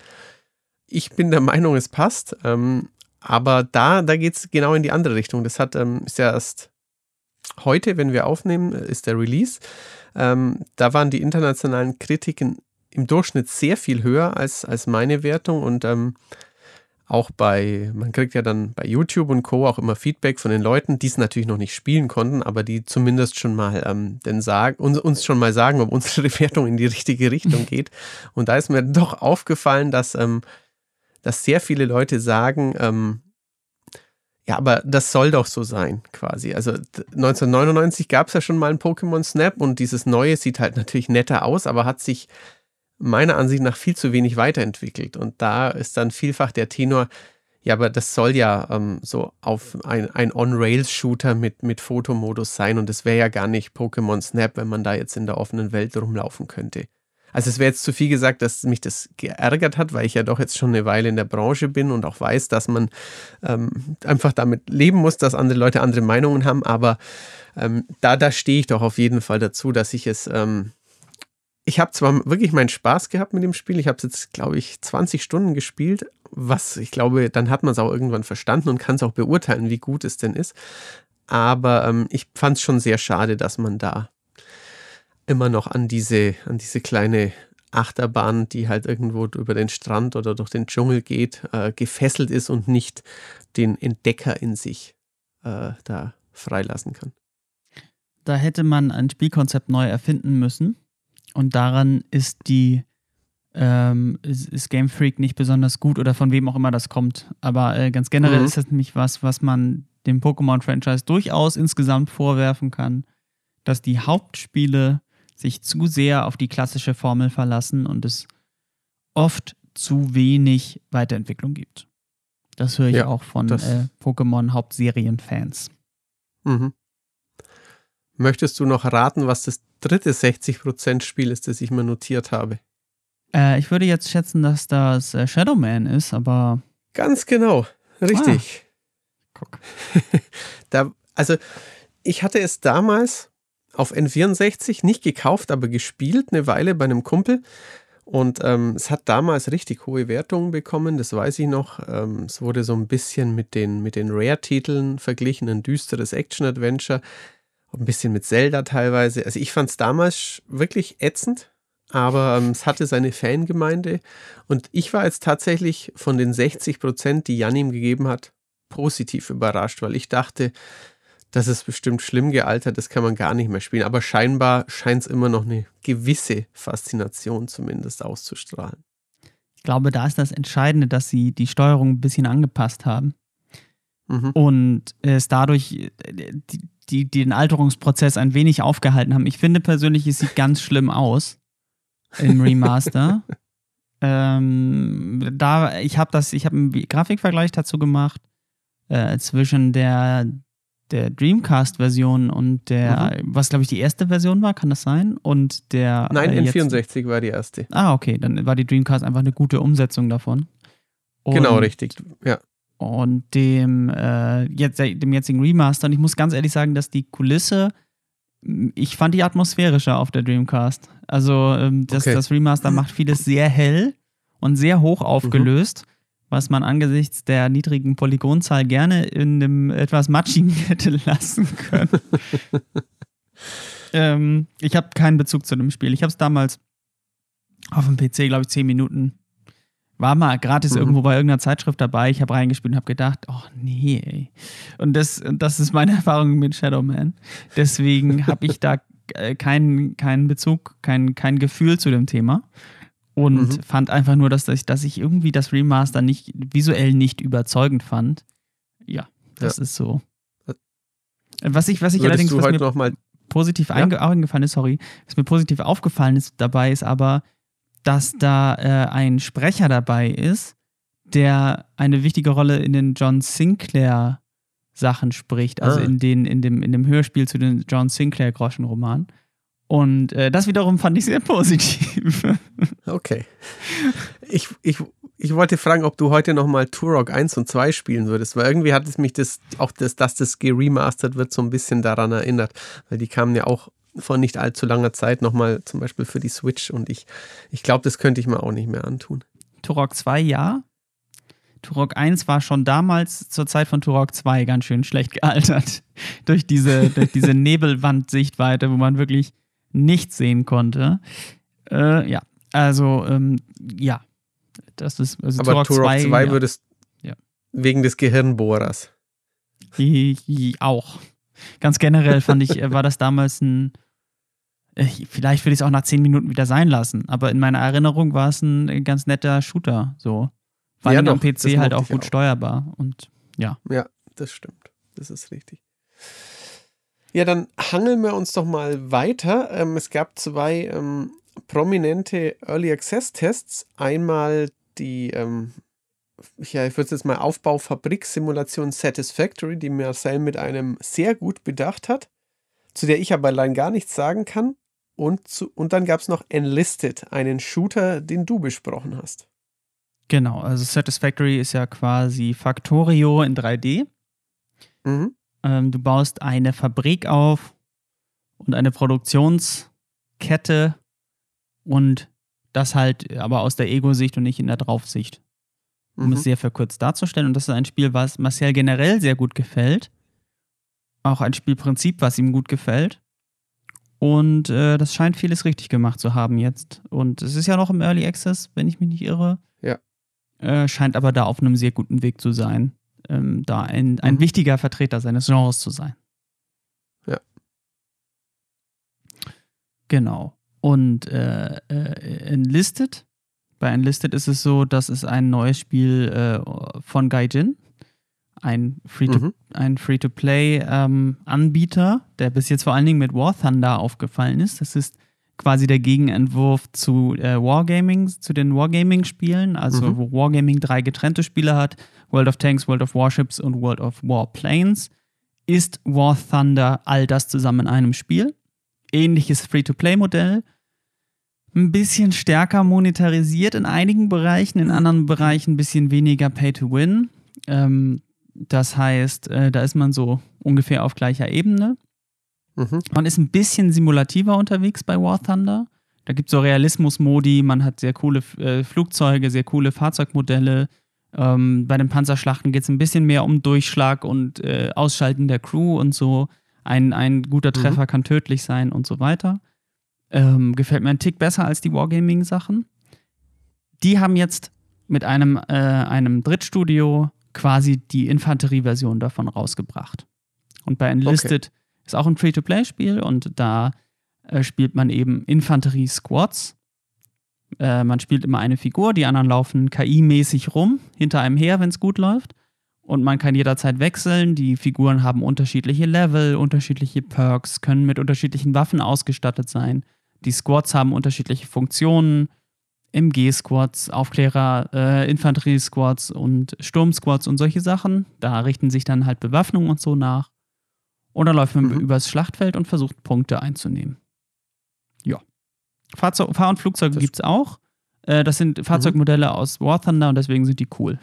Ich bin der Meinung, es passt. Ähm, aber da, da geht es genau in die andere Richtung. Das hat, ähm, ist ja erst heute, wenn wir aufnehmen, ist der Release. Ähm, da waren die internationalen Kritiken im Durchschnitt sehr viel höher als, als meine Wertung und ähm, auch bei, man kriegt ja dann bei YouTube und Co. auch immer Feedback von den Leuten, die es natürlich noch nicht spielen konnten, aber die zumindest schon mal ähm, denn sagen, uns, uns schon mal sagen, ob unsere Wertung in die richtige Richtung geht. Und da ist mir doch aufgefallen, dass, ähm, dass sehr viele Leute sagen, ähm, ja, aber das soll doch so sein, quasi. Also 1999 gab es ja schon mal ein Pokémon Snap und dieses neue sieht halt natürlich netter aus, aber hat sich meiner Ansicht nach viel zu wenig weiterentwickelt. Und da ist dann vielfach der Tenor, ja, aber das soll ja ähm, so auf ein, ein On-Rails-Shooter mit, mit Fotomodus sein und es wäre ja gar nicht Pokémon Snap, wenn man da jetzt in der offenen Welt rumlaufen könnte. Also es wäre jetzt zu viel gesagt, dass mich das geärgert hat, weil ich ja doch jetzt schon eine Weile in der Branche bin und auch weiß, dass man ähm, einfach damit leben muss, dass andere Leute andere Meinungen haben. Aber ähm, da, da stehe ich doch auf jeden Fall dazu, dass ich es... Ähm, ich habe zwar wirklich meinen Spaß gehabt mit dem Spiel. Ich habe es jetzt, glaube ich, 20 Stunden gespielt, was ich glaube, dann hat man es auch irgendwann verstanden und kann es auch beurteilen, wie gut es denn ist. Aber ähm, ich fand es schon sehr schade, dass man da immer noch an diese, an diese kleine Achterbahn, die halt irgendwo über den Strand oder durch den Dschungel geht, äh, gefesselt ist und nicht den Entdecker in sich äh, da freilassen kann. Da hätte man ein Spielkonzept neu erfinden müssen. Und daran ist die ähm, ist, ist, Game Freak nicht besonders gut oder von wem auch immer das kommt. Aber äh, ganz generell mhm. ist das nämlich was, was man dem Pokémon-Franchise durchaus insgesamt vorwerfen kann, dass die Hauptspiele sich zu sehr auf die klassische Formel verlassen und es oft zu wenig Weiterentwicklung gibt. Das höre ich ja, auch von äh, Pokémon-Hauptserienfans. Mhm. Möchtest du noch raten, was das dritte 60%-Spiel ist, das ich mir notiert habe? Äh, ich würde jetzt schätzen, dass das äh, Shadowman ist, aber. Ganz genau, richtig. Ah. Guck. da, also, ich hatte es damals auf N64 nicht gekauft, aber gespielt eine Weile bei einem Kumpel. Und ähm, es hat damals richtig hohe Wertungen bekommen, das weiß ich noch. Ähm, es wurde so ein bisschen mit den, mit den Rare-Titeln verglichen, ein düsteres Action-Adventure, ein bisschen mit Zelda teilweise. Also ich fand es damals wirklich ätzend, aber ähm, es hatte seine Fangemeinde. Und ich war jetzt tatsächlich von den 60 Prozent, die Jan ihm gegeben hat, positiv überrascht, weil ich dachte, das ist bestimmt schlimm gealtert, das kann man gar nicht mehr spielen. Aber scheinbar scheint es immer noch eine gewisse Faszination zumindest auszustrahlen. Ich glaube, da ist das Entscheidende, dass sie die Steuerung ein bisschen angepasst haben. Mhm. Und es dadurch äh, die, die, den Alterungsprozess ein wenig aufgehalten haben. Ich finde persönlich, es sieht ganz schlimm aus. im Remaster. ähm, da, ich habe das, ich habe einen Grafikvergleich dazu gemacht äh, zwischen der der Dreamcast-Version und der, mhm. was glaube ich die erste Version war, kann das sein? Und der. Nein, äh, N64 war die erste. Ah, okay, dann war die Dreamcast einfach eine gute Umsetzung davon. Und, genau, richtig, ja. Und dem, äh, jetzt, dem jetzigen Remaster, und ich muss ganz ehrlich sagen, dass die Kulisse, ich fand die atmosphärischer auf der Dreamcast. Also, ähm, das, okay. das Remaster macht vieles sehr hell und sehr hoch aufgelöst. Mhm was man angesichts der niedrigen Polygonzahl gerne in einem etwas matschigen hätte lassen können. ähm, ich habe keinen Bezug zu dem Spiel. Ich habe es damals auf dem PC, glaube ich, zehn Minuten. War mal gratis mhm. irgendwo bei irgendeiner Zeitschrift dabei. Ich habe reingespielt und habe gedacht, oh nee, ey. Und das, das ist meine Erfahrung mit Shadow Man. Deswegen habe ich da äh, keinen kein Bezug, kein, kein Gefühl zu dem Thema und mhm. fand einfach nur, dass ich, dass ich irgendwie das Remaster nicht visuell nicht überzeugend fand. Ja, das ja. ist so. Was ich, was ich allerdings was mir noch mal positiv ja? eingefallen ist, sorry, was mir positiv aufgefallen ist dabei, ist aber, dass da äh, ein Sprecher dabei ist, der eine wichtige Rolle in den John Sinclair Sachen spricht, also ah. in, den, in, dem, in dem Hörspiel zu den John Sinclair Groschenromanen. Und äh, das wiederum fand ich sehr positiv. Okay. Ich, ich, ich wollte fragen, ob du heute nochmal Turok 1 und 2 spielen würdest, weil irgendwie hat es mich das, auch das, dass das geremastert wird, so ein bisschen daran erinnert. Weil die kamen ja auch vor nicht allzu langer Zeit nochmal zum Beispiel für die Switch und ich, ich glaube, das könnte ich mir auch nicht mehr antun. Turok 2 ja. Turok 1 war schon damals zur Zeit von Turok 2 ganz schön schlecht gealtert. durch diese, durch diese Nebelwand-Sichtweite, wo man wirklich nichts sehen konnte. Äh, ja, also ähm, ja, das ist also Aber Turok 2, 2 ja. würdest ja. wegen des Gehirnbohrers. auch. Ganz generell fand ich, war das damals ein äh, Vielleicht würde ich es auch nach zehn Minuten wieder sein lassen, aber in meiner Erinnerung war es ein ganz netter Shooter, so. War ja, am PC halt auch gut auch. steuerbar und ja. Ja, das stimmt. Das ist richtig. Ja, dann hangeln wir uns doch mal weiter. Ähm, es gab zwei ähm, prominente Early Access Tests. Einmal die, ähm, ja, ich würde es jetzt mal Aufbaufabrik-Simulation Satisfactory, die Marcel mit einem sehr gut bedacht hat, zu der ich aber allein gar nichts sagen kann. Und, zu, und dann gab es noch Enlisted, einen Shooter, den du besprochen hast. Genau, also Satisfactory ist ja quasi Factorio in 3D. Mhm. Ähm, du baust eine Fabrik auf und eine Produktionskette und das halt aber aus der Ego-Sicht und nicht in der Draufsicht. Um mhm. es sehr verkürzt darzustellen. Und das ist ein Spiel, was Marcel generell sehr gut gefällt. Auch ein Spielprinzip, was ihm gut gefällt. Und äh, das scheint vieles richtig gemacht zu haben jetzt. Und es ist ja noch im Early Access, wenn ich mich nicht irre. Ja. Äh, scheint aber da auf einem sehr guten Weg zu sein ähm, da ein, ein mhm. wichtiger Vertreter seines Genres zu sein. Ja. Genau. Und äh, äh, Enlisted, bei Enlisted ist es so, dass es ein neues Spiel äh, von Gaijin, ein Free-to-Play-Anbieter, mhm. ähm, der bis jetzt vor allen Dingen mit War Thunder aufgefallen ist. Das ist quasi der Gegenentwurf zu äh, Wargaming, zu den Wargaming-Spielen, also mhm. wo Wargaming drei getrennte Spiele hat, World of Tanks, World of Warships und World of Warplanes, ist War Thunder all das zusammen in einem Spiel. Ähnliches Free-to-Play-Modell. Ein bisschen stärker monetarisiert in einigen Bereichen, in anderen Bereichen ein bisschen weniger Pay-to-Win. Ähm, das heißt, äh, da ist man so ungefähr auf gleicher Ebene. Mhm. Man ist ein bisschen simulativer unterwegs bei War Thunder. Da gibt es so Realismus-Modi, man hat sehr coole äh, Flugzeuge, sehr coole Fahrzeugmodelle. Ähm, bei den Panzerschlachten geht es ein bisschen mehr um Durchschlag und äh, Ausschalten der Crew und so. Ein, ein guter mhm. Treffer mhm. kann tödlich sein und so weiter. Ähm, gefällt mir ein Tick besser als die Wargaming-Sachen. Die haben jetzt mit einem, äh, einem Drittstudio quasi die Infanterieversion davon rausgebracht. Und bei Enlisted okay. Ist auch ein Free-to-Play-Spiel und da äh, spielt man eben Infanterie-Squads. Äh, man spielt immer eine Figur, die anderen laufen KI-mäßig rum, hinter einem her, wenn es gut läuft. Und man kann jederzeit wechseln. Die Figuren haben unterschiedliche Level, unterschiedliche Perks, können mit unterschiedlichen Waffen ausgestattet sein. Die Squads haben unterschiedliche Funktionen. MG-Squads, Aufklärer, äh, Infanterie-Squads und Sturm-Squads und solche Sachen. Da richten sich dann halt Bewaffnung und so nach. Oder läuft man mhm. übers Schlachtfeld und versucht Punkte einzunehmen. Ja. Fahrzeug, Fahr- und Flugzeuge gibt es auch. Äh, das sind Fahrzeugmodelle mhm. aus War Thunder und deswegen sind die cool.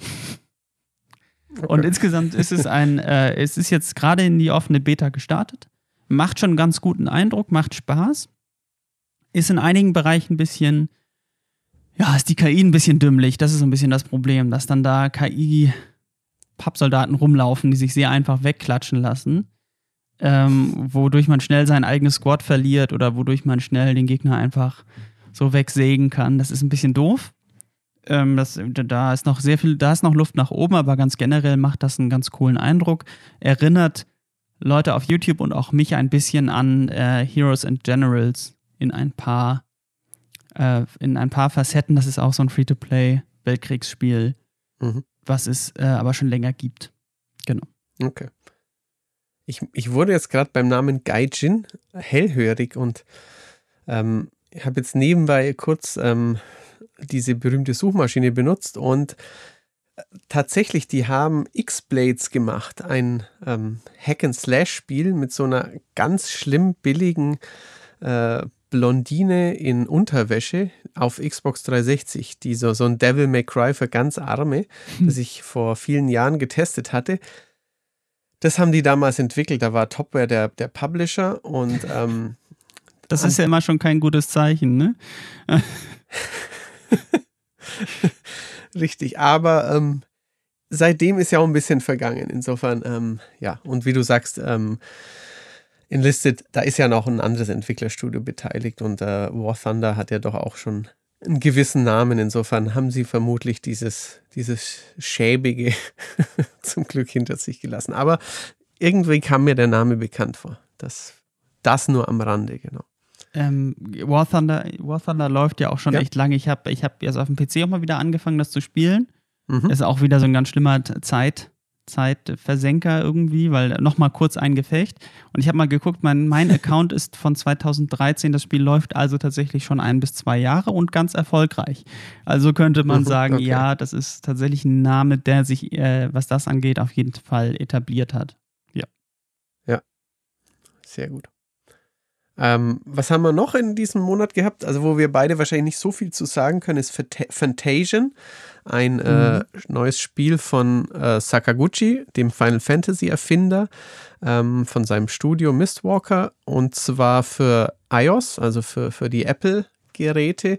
Okay. Und insgesamt ist es ein, äh, es ist jetzt gerade in die offene Beta gestartet. Macht schon einen ganz guten Eindruck, macht Spaß. Ist in einigen Bereichen ein bisschen, ja, ist die KI ein bisschen dümmlich. Das ist so ein bisschen das Problem, dass dann da KI-Pappsoldaten rumlaufen, die sich sehr einfach wegklatschen lassen. Ähm, wodurch man schnell sein eigenes Squad verliert oder wodurch man schnell den Gegner einfach so wegsägen kann. Das ist ein bisschen doof. Ähm, das, da ist noch sehr viel, da ist noch Luft nach oben, aber ganz generell macht das einen ganz coolen Eindruck. Erinnert Leute auf YouTube und auch mich ein bisschen an äh, Heroes and Generals in ein paar äh, in ein paar Facetten. Das ist auch so ein Free-to-Play-Weltkriegsspiel, mhm. was es äh, aber schon länger gibt. Genau. Okay. Ich, ich wurde jetzt gerade beim Namen Gaijin hellhörig und ähm, habe jetzt nebenbei kurz ähm, diese berühmte Suchmaschine benutzt und äh, tatsächlich, die haben X-Blades gemacht, ein ähm, Hack-and-Slash-Spiel mit so einer ganz schlimm billigen äh, Blondine in Unterwäsche auf Xbox 360, die so, so ein Devil May Cry für ganz Arme, hm. das ich vor vielen Jahren getestet hatte. Das haben die damals entwickelt. Da war Topware der, der Publisher und ähm, das ist ja immer schon kein gutes Zeichen, ne? Richtig, aber ähm, seitdem ist ja auch ein bisschen vergangen. Insofern, ähm, ja, und wie du sagst, ähm, Enlisted, da ist ja noch ein anderes Entwicklerstudio beteiligt und äh, War Thunder hat ja doch auch schon einen gewissen Namen. Insofern haben sie vermutlich dieses, dieses Schäbige zum Glück hinter sich gelassen. Aber irgendwie kam mir der Name bekannt vor. Das, das nur am Rande, genau. Ähm, War, Thunder, War Thunder läuft ja auch schon ja. echt lange. Ich habe ich hab jetzt auf dem PC auch mal wieder angefangen, das zu spielen. Mhm. Ist auch wieder so ein ganz schlimmer Zeit, Zeitversenker irgendwie, weil nochmal kurz ein Gefecht. Und ich habe mal geguckt, mein, mein Account ist von 2013. Das Spiel läuft also tatsächlich schon ein bis zwei Jahre und ganz erfolgreich. Also könnte man mhm, sagen, okay. ja, das ist tatsächlich ein Name, der sich, äh, was das angeht, auf jeden Fall etabliert hat. Ja. Ja. Sehr gut. Ähm, was haben wir noch in diesem Monat gehabt? Also, wo wir beide wahrscheinlich nicht so viel zu sagen können, ist Fantasian, ein äh, mhm. äh, neues Spiel von äh, Sakaguchi, dem Final Fantasy Erfinder, ähm, von seinem Studio Mistwalker und zwar für iOS, also für, für die Apple-Geräte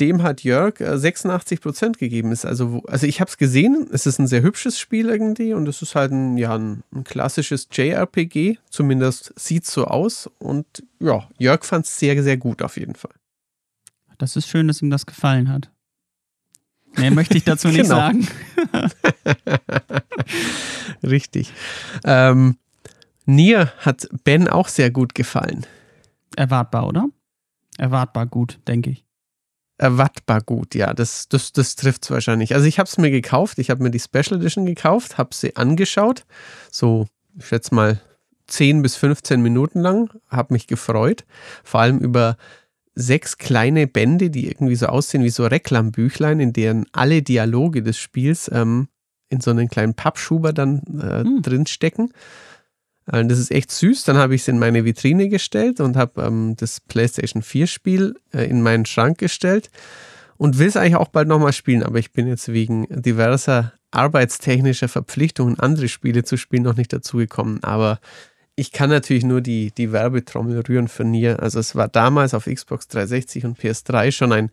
dem hat Jörg 86 äh, Prozent gegeben. Ist also, also ich habe es gesehen, es ist ein sehr hübsches Spiel irgendwie und es ist halt ein, ja, ein, ein klassisches JRPG, zumindest sieht es so aus. Und ja, Jörg fand es sehr, sehr gut auf jeden Fall. Das ist schön, dass ihm das gefallen hat. Mehr möchte ich dazu nicht genau. sagen. Richtig. Ähm, Nier hat Ben auch sehr gut gefallen. Erwartbar, oder? Erwartbar gut, denke ich erwartbar gut, ja. Das, das, das trifft es wahrscheinlich. Also ich habe es mir gekauft, ich habe mir die Special Edition gekauft, habe sie angeschaut, so ich schätze mal 10 bis 15 Minuten lang, habe mich gefreut, vor allem über sechs kleine Bände, die irgendwie so aussehen wie so Reklambüchlein, in deren alle Dialoge des Spiels ähm, in so einen kleinen Pappschuber dann äh, hm. drin stecken. Äh, das ist echt süß. Dann habe ich es in meine Vitrine gestellt und habe ähm, das PlayStation 4-Spiel äh, in meinen Schrank gestellt und will es eigentlich auch bald nochmal spielen. Aber ich bin jetzt wegen diverser arbeitstechnischer Verpflichtungen, andere Spiele zu spielen, noch nicht dazu gekommen. Aber ich kann natürlich nur die, die Werbetrommel rühren für Nier. Also es war damals auf Xbox 360 und PS3 schon ein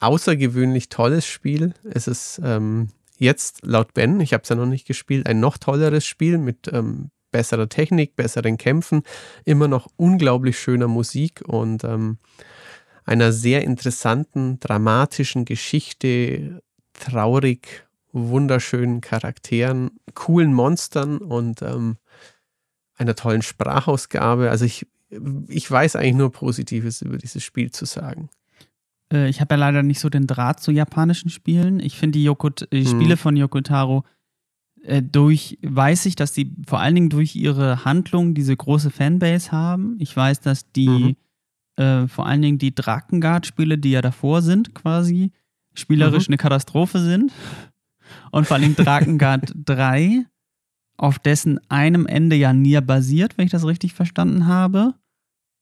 außergewöhnlich tolles Spiel. Es ist ähm, jetzt laut Ben, ich habe es ja noch nicht gespielt, ein noch tolleres Spiel mit ähm, besserer Technik, besseren Kämpfen, immer noch unglaublich schöner Musik und ähm, einer sehr interessanten, dramatischen Geschichte, traurig, wunderschönen Charakteren, coolen Monstern und ähm, einer tollen Sprachausgabe. Also ich, ich weiß eigentlich nur Positives über dieses Spiel zu sagen. Äh, ich habe ja leider nicht so den Draht zu japanischen Spielen. Ich finde die, Yokot die hm. Spiele von Yokotaro äh, durch, weiß ich, dass die vor allen Dingen durch ihre Handlung diese große Fanbase haben. Ich weiß, dass die mhm. äh, vor allen Dingen die Drakengard-Spiele, die ja davor sind, quasi, spielerisch mhm. eine Katastrophe sind. Und vor allem Drakengard 3, auf dessen einem Ende ja Nier basiert, wenn ich das richtig verstanden habe,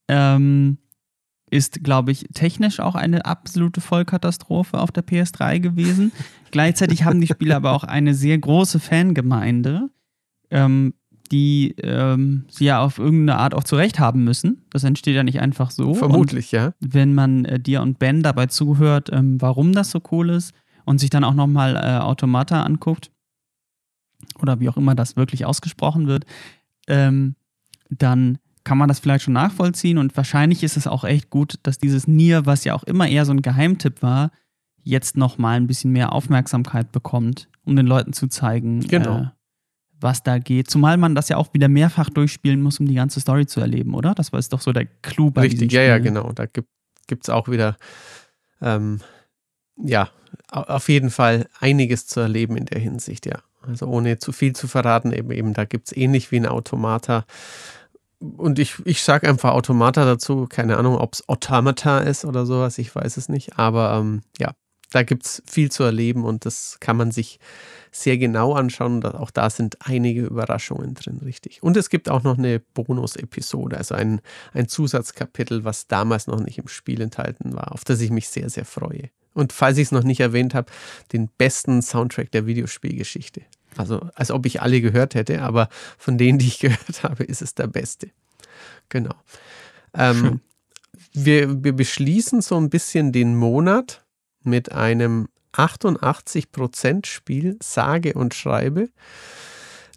ähm, ist, glaube ich, technisch auch eine absolute Vollkatastrophe auf der PS3 gewesen. Gleichzeitig haben die Spiele aber auch eine sehr große Fangemeinde, ähm, die ähm, sie ja auf irgendeine Art auch zurecht haben müssen. Das entsteht ja nicht einfach so. Vermutlich, und ja. Wenn man äh, dir und Ben dabei zuhört, ähm, warum das so cool ist und sich dann auch nochmal äh, Automata anguckt oder wie auch immer das wirklich ausgesprochen wird, ähm, dann kann man das vielleicht schon nachvollziehen und wahrscheinlich ist es auch echt gut, dass dieses Nier, was ja auch immer eher so ein Geheimtipp war, jetzt nochmal ein bisschen mehr Aufmerksamkeit bekommt, um den Leuten zu zeigen, genau. äh, was da geht. Zumal man das ja auch wieder mehrfach durchspielen muss, um die ganze Story zu erleben, oder? Das war doch so der Clou bei Richtig, ja, ja, genau. Da gibt es auch wieder, ähm, ja, auf jeden Fall einiges zu erleben in der Hinsicht, ja. Also ohne zu viel zu verraten, eben, eben da gibt es ähnlich wie ein Automata. Und ich, ich sage einfach Automata dazu, keine Ahnung, ob es Automata ist oder sowas, ich weiß es nicht. Aber ähm, ja, da gibt es viel zu erleben und das kann man sich sehr genau anschauen. Auch da sind einige Überraschungen drin, richtig. Und es gibt auch noch eine Bonus-Episode, also ein, ein Zusatzkapitel, was damals noch nicht im Spiel enthalten war, auf das ich mich sehr, sehr freue. Und falls ich es noch nicht erwähnt habe, den besten Soundtrack der Videospielgeschichte. Also als ob ich alle gehört hätte, aber von denen, die ich gehört habe, ist es der beste. Genau. Ähm, wir, wir beschließen so ein bisschen den Monat mit einem 88% Spiel, sage und schreibe.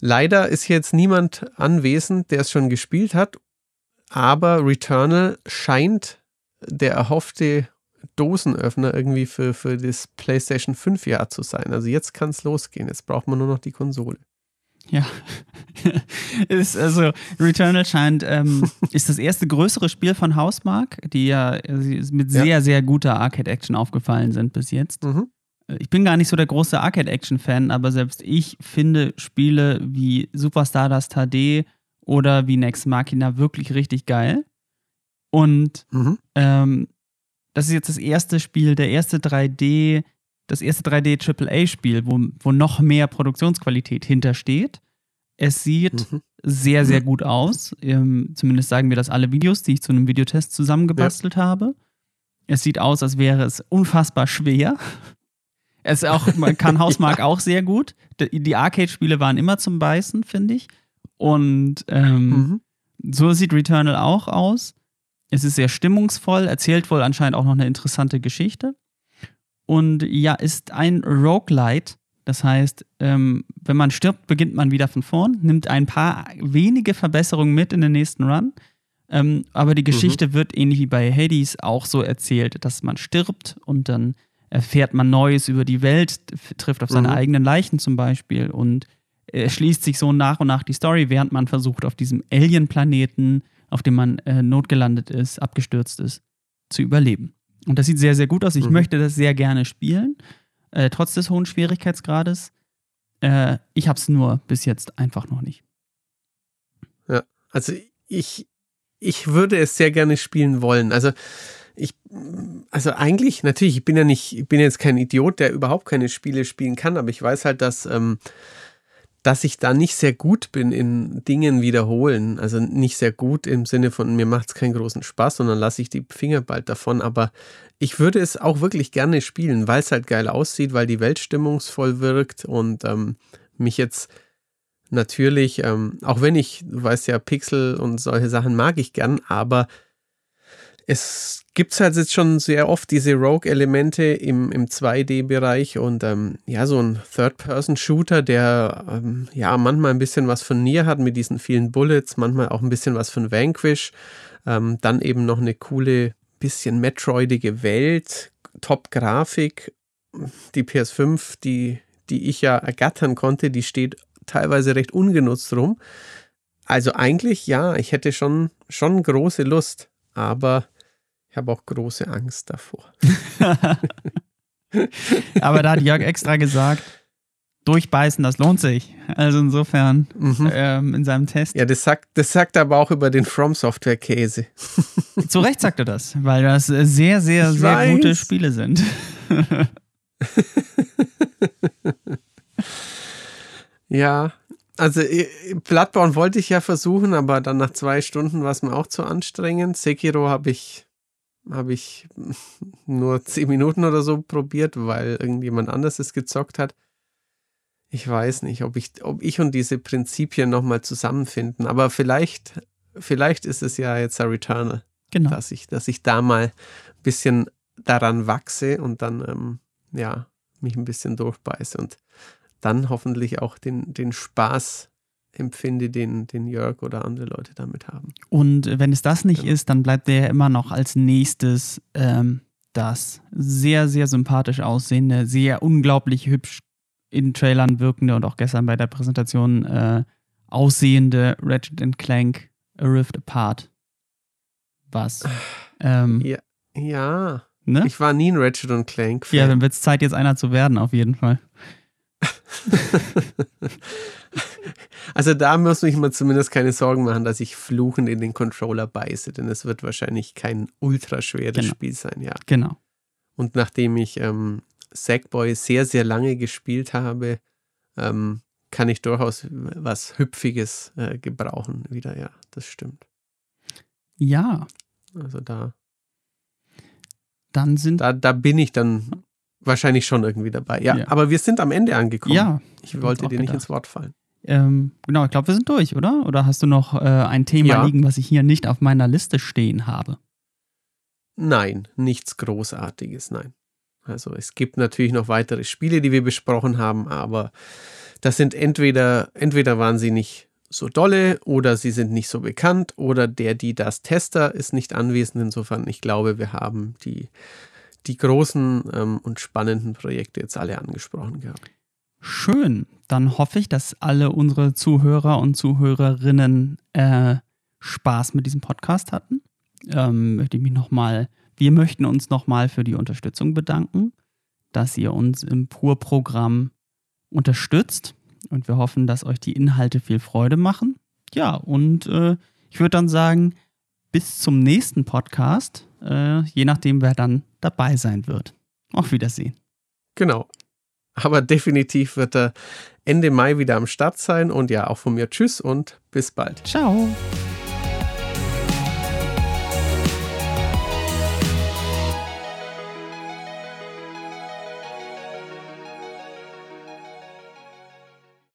Leider ist jetzt niemand anwesend, der es schon gespielt hat, aber Returnal scheint der erhoffte Dosenöffner irgendwie für, für das PlayStation 5 Jahr zu sein. Also jetzt kann es losgehen. Jetzt braucht man nur noch die Konsole. Ja, ist also Returnal scheint ähm, ist das erste größere Spiel von Hausmark, die ja mit sehr ja. sehr guter Arcade Action aufgefallen sind bis jetzt. Mhm. Ich bin gar nicht so der große Arcade Action Fan, aber selbst ich finde Spiele wie Super Stardust HD oder wie Next Machina wirklich richtig geil. Und mhm. ähm, das ist jetzt das erste Spiel, der erste 3D, das erste 3D AAA-Spiel, wo, wo noch mehr Produktionsqualität hintersteht. Es sieht mhm. sehr, sehr gut aus. Ähm, zumindest sagen mir das alle Videos, die ich zu einem Videotest zusammengebastelt ja. habe. Es sieht aus, als wäre es unfassbar schwer. Es auch, man kann Hausmark ja. auch sehr gut. Die Arcade-Spiele waren immer zum Beißen, finde ich. Und ähm, mhm. so sieht Returnal auch aus. Es ist sehr stimmungsvoll, erzählt wohl anscheinend auch noch eine interessante Geschichte. Und ja, ist ein Roguelite. Das heißt, ähm, wenn man stirbt, beginnt man wieder von vorn, nimmt ein paar wenige Verbesserungen mit in den nächsten Run. Ähm, aber die Geschichte mhm. wird ähnlich wie bei Hades auch so erzählt, dass man stirbt und dann erfährt man Neues über die Welt, trifft auf seine mhm. eigenen Leichen zum Beispiel und erschließt sich so nach und nach die Story, während man versucht, auf diesem Alien-Planeten auf dem man äh, notgelandet ist, abgestürzt ist, zu überleben. Und das sieht sehr, sehr gut aus. Ich mhm. möchte das sehr gerne spielen, äh, trotz des hohen Schwierigkeitsgrades. Äh, ich habe es nur bis jetzt einfach noch nicht. Ja, also ich, ich würde es sehr gerne spielen wollen. Also ich, also eigentlich, natürlich, ich bin ja nicht, ich bin jetzt kein Idiot, der überhaupt keine Spiele spielen kann, aber ich weiß halt, dass ähm, dass ich da nicht sehr gut bin in Dingen wiederholen. Also nicht sehr gut im Sinne von, mir macht es keinen großen Spaß, sondern lasse ich die Finger bald davon. Aber ich würde es auch wirklich gerne spielen, weil es halt geil aussieht, weil die Welt stimmungsvoll wirkt und ähm, mich jetzt natürlich, ähm, auch wenn ich, du weißt ja, Pixel und solche Sachen mag ich gern, aber es gibt halt jetzt schon sehr oft diese Rogue-Elemente im, im 2D-Bereich und ähm, ja, so ein Third-Person-Shooter, der ähm, ja manchmal ein bisschen was von Nier hat mit diesen vielen Bullets, manchmal auch ein bisschen was von Vanquish, ähm, dann eben noch eine coole, bisschen metroidige Welt, Top-Grafik, die PS5, die, die ich ja ergattern konnte, die steht teilweise recht ungenutzt rum. Also eigentlich ja, ich hätte schon, schon große Lust, aber ich habe auch große Angst davor. Aber da hat Jörg extra gesagt, durchbeißen, das lohnt sich. Also insofern mhm. ähm, in seinem Test. Ja, das sagt, das sagt aber auch über den From Software Käse. Zu Recht sagt er das, weil das sehr, sehr, ich sehr weiß. gute Spiele sind. ja, also Bloodborne wollte ich ja versuchen, aber dann nach zwei Stunden war es mir auch zu anstrengend. Sekiro habe ich habe ich nur zehn Minuten oder so probiert, weil irgendjemand anderes es gezockt hat. Ich weiß nicht, ob ich, ob ich und diese Prinzipien nochmal zusammenfinden, aber vielleicht, vielleicht ist es ja jetzt ein Returnal. Genau. Dass ich, dass ich da mal ein bisschen daran wachse und dann, ähm, ja, mich ein bisschen durchbeiße und dann hoffentlich auch den, den Spaß empfinde, den, den Jörg oder andere Leute damit haben. Und wenn es das nicht ja. ist, dann bleibt der ja immer noch als nächstes ähm, das sehr, sehr sympathisch aussehende, sehr unglaublich hübsch in Trailern wirkende und auch gestern bei der Präsentation äh, aussehende Ratchet Clank A Rift Apart. Was? Ähm, ja. ja. Ne? Ich war nie ein Ratchet Clank. -Fan. Ja, dann wird es Zeit, jetzt einer zu werden, auf jeden Fall. Also da muss ich mir zumindest keine Sorgen machen, dass ich fluchend in den Controller beiße, denn es wird wahrscheinlich kein ultraschweres genau. Spiel sein, ja. Genau. Und nachdem ich ähm, Sackboy sehr, sehr lange gespielt habe, ähm, kann ich durchaus was Hüpfiges äh, gebrauchen wieder, ja, das stimmt. Ja. Also da. Dann sind. Da, da bin ich dann wahrscheinlich schon irgendwie dabei. Ja, ja, aber wir sind am Ende angekommen. Ja. Ich wollte dir nicht ins Wort fallen. Ähm, genau, ich glaube, wir sind durch, oder? Oder hast du noch äh, ein Thema ja. liegen, was ich hier nicht auf meiner Liste stehen habe? Nein, nichts Großartiges, nein. Also es gibt natürlich noch weitere Spiele, die wir besprochen haben, aber das sind entweder, entweder waren sie nicht so dolle oder sie sind nicht so bekannt oder der, die das Tester ist nicht anwesend. Insofern, ich glaube, wir haben die die großen ähm, und spannenden Projekte jetzt alle angesprochen gehabt. Schön. Dann hoffe ich, dass alle unsere Zuhörer und Zuhörerinnen äh, Spaß mit diesem Podcast hatten. Ähm, möchte ich mich nochmal, wir möchten uns nochmal für die Unterstützung bedanken, dass ihr uns im Pur-Programm unterstützt. Und wir hoffen, dass euch die Inhalte viel Freude machen. Ja, und äh, ich würde dann sagen, bis zum nächsten Podcast, äh, je nachdem, wer dann dabei sein wird. Auf Wiedersehen. Genau. Aber definitiv wird er Ende Mai wieder am Start sein und ja, auch von mir Tschüss und bis bald. Ciao.